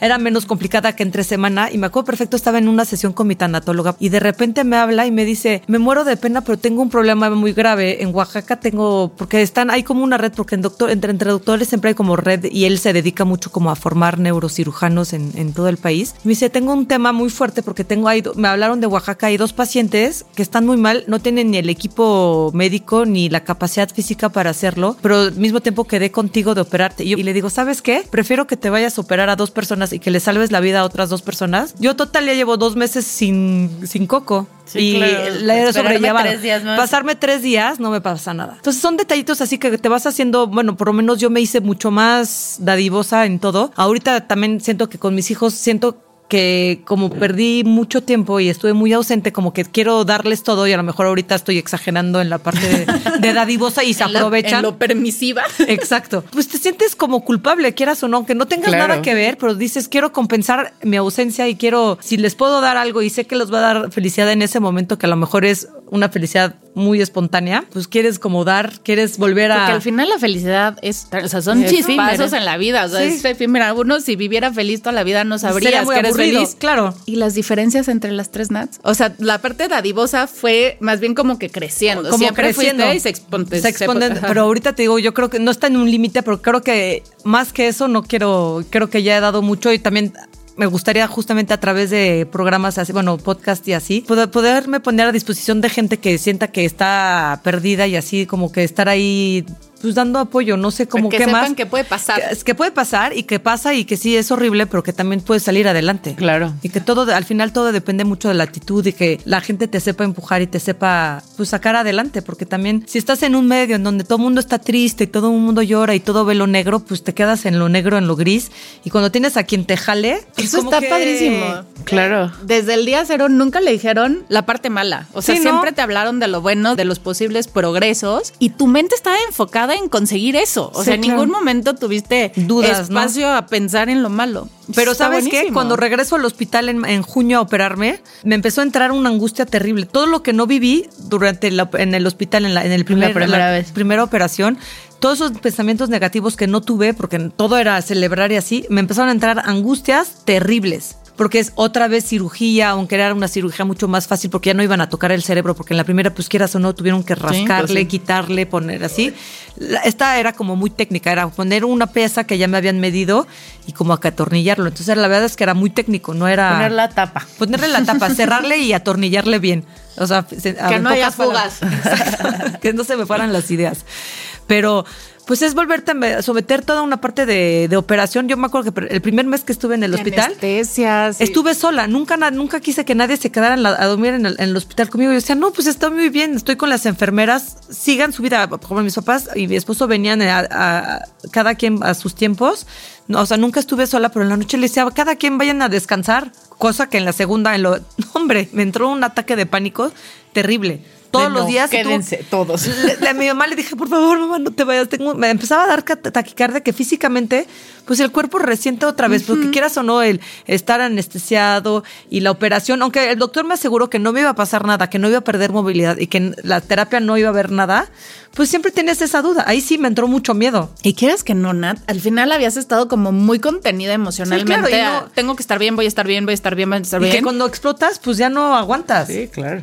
Speaker 3: era menos complicada que entre semana y me acuerdo perfecto, estaba en una sesión con mi tanatóloga y de repente me habla y me dice, me muero de pena, pero tengo un problema muy grave. En Oaxaca tengo, porque están, hay como una red, porque en doctor, entre, entre doctores siempre hay como red y él se dedica mucho como a formar neurocirujanos en, en todo el país. Me dice, tengo un tema muy fuerte porque tengo do- me hablaron de Oaxaca, hay dos pacientes que están muy mal, no tienen ni el equipo médico ni la capacidad física para hacerlo, pero al mismo tiempo quedé contigo de operarte. Y, yo- y le digo, ¿sabes qué? Prefiero que te vayas a operar a dos personas y que le salves la vida a otras dos personas. Yo total ya llevo dos meses sin, sin coco.
Speaker 2: Sí,
Speaker 3: y
Speaker 2: claro.
Speaker 3: la he sobrellevado. Pasarme tres días no me pasa nada. Entonces son detallitos así que te vas haciendo, bueno, por lo menos yo me hice mucho más dadivosa en todo. Ahorita también siento que con mis hijos siento que como perdí mucho tiempo y estuve muy ausente, como que quiero darles todo y a lo mejor ahorita estoy exagerando en la parte de, de dadivosa y se
Speaker 1: En la-
Speaker 3: aprovechan.
Speaker 1: En lo permisiva.
Speaker 3: Exacto. Pues te sientes como culpable, quieras o no, aunque no tengas
Speaker 2: Claro.
Speaker 3: nada que ver, pero dices, quiero compensar mi ausencia y quiero, si les puedo dar algo y sé que les va a dar felicidad en ese momento, que a lo mejor es una felicidad muy espontánea, pues quieres como dar, quieres volver a...
Speaker 1: Porque al final la felicidad es, o sea, son chispazos en la vida, o sea,
Speaker 3: Sí.
Speaker 1: es efímera. Uno si viviera feliz toda la vida no sabrías que eres feliz.
Speaker 3: claro.
Speaker 1: Y las diferencias entre las tres Nats, o sea, la parte dadivosa fue más bien como que creciendo,
Speaker 3: como
Speaker 1: siempre
Speaker 3: creciendo.
Speaker 1: y se expone.
Speaker 3: Se exponen, pero ahorita te digo, yo creo que no está en un límite, pero creo que más que eso no quiero, creo que ya he dado mucho y también me gustaría justamente a través de programas así, bueno, podcast y así, poder, poderme poner a disposición de gente que sienta que está perdida y así como que estar ahí pues dando apoyo, no sé cómo
Speaker 1: que
Speaker 3: qué
Speaker 1: sepan
Speaker 3: más.
Speaker 1: que puede pasar.
Speaker 3: Que, es que puede pasar y que pasa y que sí es horrible, pero que también puede salir adelante.
Speaker 2: Claro.
Speaker 3: Y que todo, al final todo depende mucho de la actitud y que la gente te sepa empujar y te sepa pues sacar adelante, porque también si estás en un medio en donde todo el mundo está triste y todo el mundo llora y todo ve lo negro, pues te quedas en lo negro, en lo gris. Y cuando tienes a quien te jale, pues
Speaker 1: Eso
Speaker 3: como
Speaker 1: está
Speaker 3: que-
Speaker 1: padrísimo.
Speaker 2: Claro.
Speaker 1: Desde el día cero nunca le dijeron la parte mala. O sea,
Speaker 3: Sí, ¿no?
Speaker 1: siempre te hablaron de lo bueno, de los posibles progresos y tu mente estaba enfocada en conseguir eso. O
Speaker 3: Sí,
Speaker 1: sea, en
Speaker 3: claro.
Speaker 1: ningún momento tuviste
Speaker 3: Dudas, ¿no?
Speaker 1: espacio a pensar en lo malo.
Speaker 3: Pero
Speaker 1: Está
Speaker 3: ¿sabes qué?
Speaker 1: buenísimo.
Speaker 3: Cuando regreso al hospital en, en junio a operarme, me empezó a entrar una angustia terrible. Todo lo que no viví durante la, en el hospital, en, la, en el primer,
Speaker 2: La primera vez.
Speaker 3: primera operación, todos esos pensamientos negativos que no tuve, porque todo era celebrar y así, me empezaron a entrar angustias terribles. Porque es otra vez cirugía, aunque era una cirugía mucho más fácil, porque ya no iban a tocar el cerebro, porque en la primera, pues quieras o no, tuvieron que rascarle,
Speaker 1: pues sí.
Speaker 3: quitarle, poner así. Esta era como muy técnica, era poner una pieza que ya me habían medido y como acá atornillarlo. Entonces la verdad es que era muy técnico, no era...
Speaker 2: Poner la tapa.
Speaker 3: Ponerle la tapa, cerrarle y atornillarle bien. O sea,
Speaker 1: Que no haya.
Speaker 3: Exacto. que no se me fueran las ideas. Pero, pues es volverte a me- someter toda una parte de, de operación. Yo me acuerdo que el primer mes que estuve en el hospital,
Speaker 1: Anestesias.
Speaker 3: Estuve sola, nunca, nunca quise que nadie se quedara la- a dormir en el, en el hospital conmigo. Yo decía, no, pues estoy muy bien, estoy con las enfermeras, sigan su vida. Como mis papás y mi esposo venían a, a- a- cada quien a sus tiempos. No, o sea, nunca estuve sola, pero en la noche le decía, cada quien vayan a descansar. Cosa que en la segunda, en lo, hombre, me entró un ataque de pánico terrible. Todos
Speaker 2: De
Speaker 3: los
Speaker 2: no,
Speaker 3: días. y tú-
Speaker 2: quédense todos.
Speaker 3: le- a mi mamá le dije, por favor, mamá, no te vayas. Tengo, me empezaba a dar taquicardia que físicamente, pues el cuerpo resiente otra vez, porque quieras o no, el estar anestesiado y la operación, aunque el doctor me aseguró que no me iba a pasar nada, que no iba a perder movilidad y que en la terapia no iba a haber nada, pues siempre tienes esa duda. Ahí sí me entró mucho miedo.
Speaker 1: Y quieras que no, Nat, al final habías estado como muy contenida emocionalmente.
Speaker 3: Sí, claro, y
Speaker 1: a,
Speaker 3: no-
Speaker 1: tengo que estar bien, voy a estar bien, voy a estar bien, voy a estar
Speaker 3: Y
Speaker 1: bien.
Speaker 3: que cuando explotas, pues ya no aguantas.
Speaker 2: claro.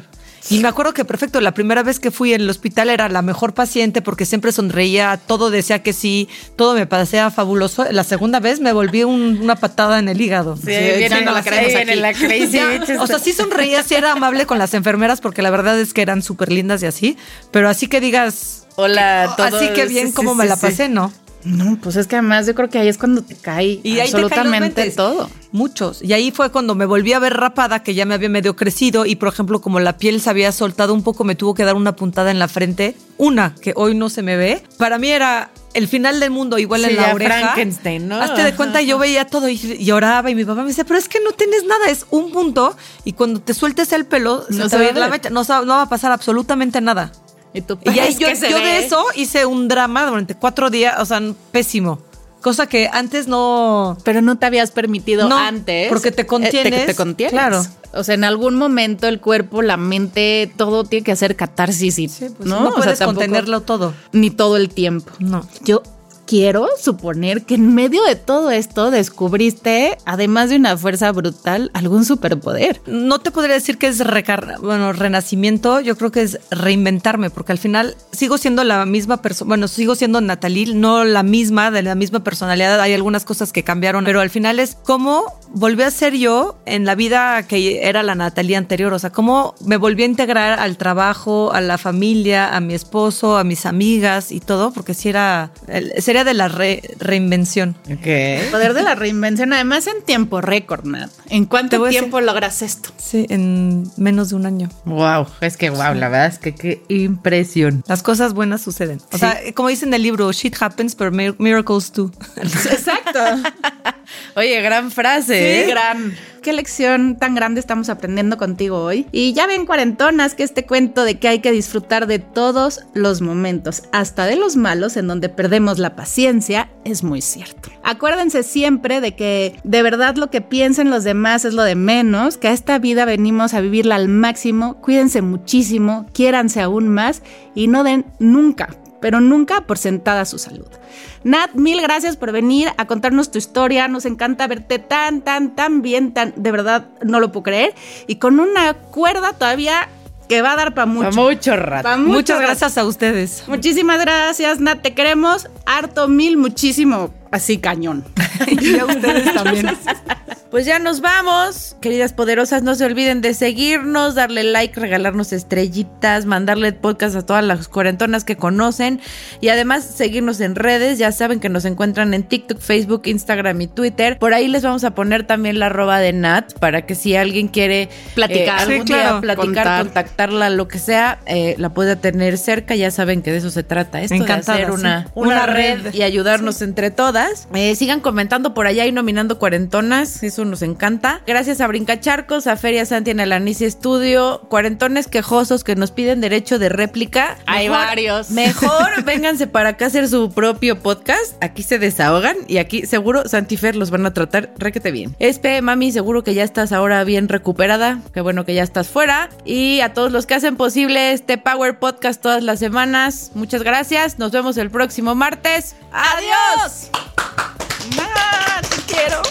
Speaker 3: Y me acuerdo que perfecto, la primera vez que fui en el hospital era la mejor paciente porque siempre sonreía, todo decía que sí, todo me parecía fabuloso. La segunda vez me volví un- una patada en el hígado.
Speaker 2: Sí, viene
Speaker 1: echando
Speaker 2: la, crazy
Speaker 3: Ya, o sea, sí sonreía, sí era amable con las enfermeras porque la verdad es que eran súper lindas y así, pero así que digas,
Speaker 2: Hola, todo.
Speaker 3: así que bien
Speaker 2: sí,
Speaker 3: como
Speaker 2: sí,
Speaker 3: me
Speaker 2: sí,
Speaker 3: la
Speaker 2: sí.
Speaker 3: pasé, ¿no?
Speaker 1: No, pues es que además yo creo que ahí es cuando te cae
Speaker 3: Y ahí te
Speaker 1: absolutamente todo.
Speaker 3: Muchos. Y ahí fue cuando me volví a ver rapada, que ya me había medio crecido. Y por ejemplo, como la piel se había soltado un poco, me tuvo que dar una puntada en la frente. Una, que hoy no se me ve. Para mí era el final del mundo, igual
Speaker 2: Sí,
Speaker 3: en la
Speaker 2: ya
Speaker 3: oreja.
Speaker 2: Frankenstein, ¿no?
Speaker 3: Hazte de cuenta, yo veía todo y lloraba. Y mi papá me dice, pero es que no tienes nada, es un punto. Y cuando te sueltes el pelo,
Speaker 1: No
Speaker 3: se te va
Speaker 1: va
Speaker 3: la. No, no va a pasar absolutamente nada.
Speaker 1: Y, tú,
Speaker 3: Y ahí
Speaker 1: "Es
Speaker 3: yo,
Speaker 1: que se
Speaker 3: yo
Speaker 1: ve".
Speaker 3: de eso hice un drama durante cuatro días, o sea, pésimo. Cosa que antes no.
Speaker 1: Pero no te habías permitido
Speaker 3: No,
Speaker 1: antes.
Speaker 3: porque te
Speaker 1: eh,
Speaker 3: contienes,
Speaker 1: te, contienes.
Speaker 3: claro.
Speaker 1: O sea, en algún momento el cuerpo, la mente, todo tiene que hacer catarsis y,
Speaker 3: pues,
Speaker 1: ¿no?
Speaker 3: no,
Speaker 1: O sea,
Speaker 3: puedes
Speaker 1: tampoco-
Speaker 3: contenerlo todo.
Speaker 1: Ni todo el tiempo.
Speaker 3: No.
Speaker 1: Yo quiero suponer que en medio de todo esto descubriste, además de una fuerza brutal, algún superpoder.
Speaker 3: No te podría decir que es recar bueno, renacimiento, yo creo que es reinventarme, porque al final sigo siendo la misma persona, bueno, sigo siendo Natalie, no la misma, de la misma personalidad, hay algunas cosas que cambiaron, pero al final es cómo volví a ser yo en la vida que era la Natalie anterior, o sea, cómo me volví a integrar al trabajo, a la familia, a mi esposo, a mis amigas y todo, porque si era, el- de la re- reinvención.
Speaker 1: El poder de la reinvención, además en tiempo récord, Nat. ¿En cuánto tiempo logras esto?
Speaker 3: Sí, en menos de un año.
Speaker 2: Wow, es que wow, la verdad es que qué impresión.
Speaker 3: Las cosas buenas suceden. O sea, como dice en el libro, shit happens, but mir- miracles too.
Speaker 1: Exacto.
Speaker 2: Oye, gran frase.
Speaker 1: Sí,
Speaker 2: ¿eh?
Speaker 1: gran. Qué lección tan grande estamos aprendiendo contigo hoy. Y ya ven, cuarentonas, que este cuento de que hay que disfrutar de todos los momentos, hasta de los malos, en donde perdemos la paciencia, es muy cierto. Acuérdense siempre de que de verdad lo que piensen los demás es lo de menos, que a esta vida venimos a vivirla al máximo. Cuídense muchísimo, quiéranse aún más y no den nunca pero nunca por sentada su salud. Nat, mil gracias por venir a contarnos tu historia. Nos encanta verte tan, tan, tan bien, tan, de verdad no lo puedo creer. Y con una cuerda todavía que va a dar para mucho.
Speaker 2: Pa' mucho rato.
Speaker 1: Pa' mucho
Speaker 3: Muchas
Speaker 1: rato.
Speaker 3: gracias a ustedes.
Speaker 1: Muchísimas gracias, Nat. Te queremos harto, mil, muchísimo. Así cañón.
Speaker 3: y a ustedes también.
Speaker 2: Pues ya nos vamos. Queridas poderosas, no se olviden de seguirnos, darle like, regalarnos estrellitas, mandarle podcast a todas las cuarentonas que conocen y además seguirnos en redes. Ya saben que nos encuentran en TikTok, Facebook, Instagram y Twitter. Por ahí les vamos a poner también la arroba de Nat para que si alguien quiere
Speaker 1: Platicar.
Speaker 2: eh, algún
Speaker 3: Sí, claro.
Speaker 2: día platicar,
Speaker 1: Contar.
Speaker 2: contactarla, lo que sea, eh, la pueda tener cerca. Ya saben que de eso se trata. Esto
Speaker 3: Encantada,
Speaker 2: de hacer una,
Speaker 3: sí.
Speaker 2: una,
Speaker 3: Una
Speaker 2: red,
Speaker 3: red.
Speaker 2: y ayudarnos entre todas. Eh, sigan comentando por allá y nominando cuarentonas, eso nos encanta. Gracias a Brincacharcos, a Feria Santi en el Anici Estudio, cuarentones quejosos que nos piden derecho de réplica.
Speaker 1: Hay varios.
Speaker 2: Mejor vénganse para acá a hacer su propio podcast. Aquí se desahogan y aquí seguro Santifer los van a tratar requete bien. Espe, mami, seguro que ya estás ahora bien recuperada. Qué bueno que ya estás fuera. Y a todos los que hacen posible este Power Podcast todas las semanas, muchas gracias. Nos vemos el próximo martes. ¡Adiós!
Speaker 1: Nat, te quiero.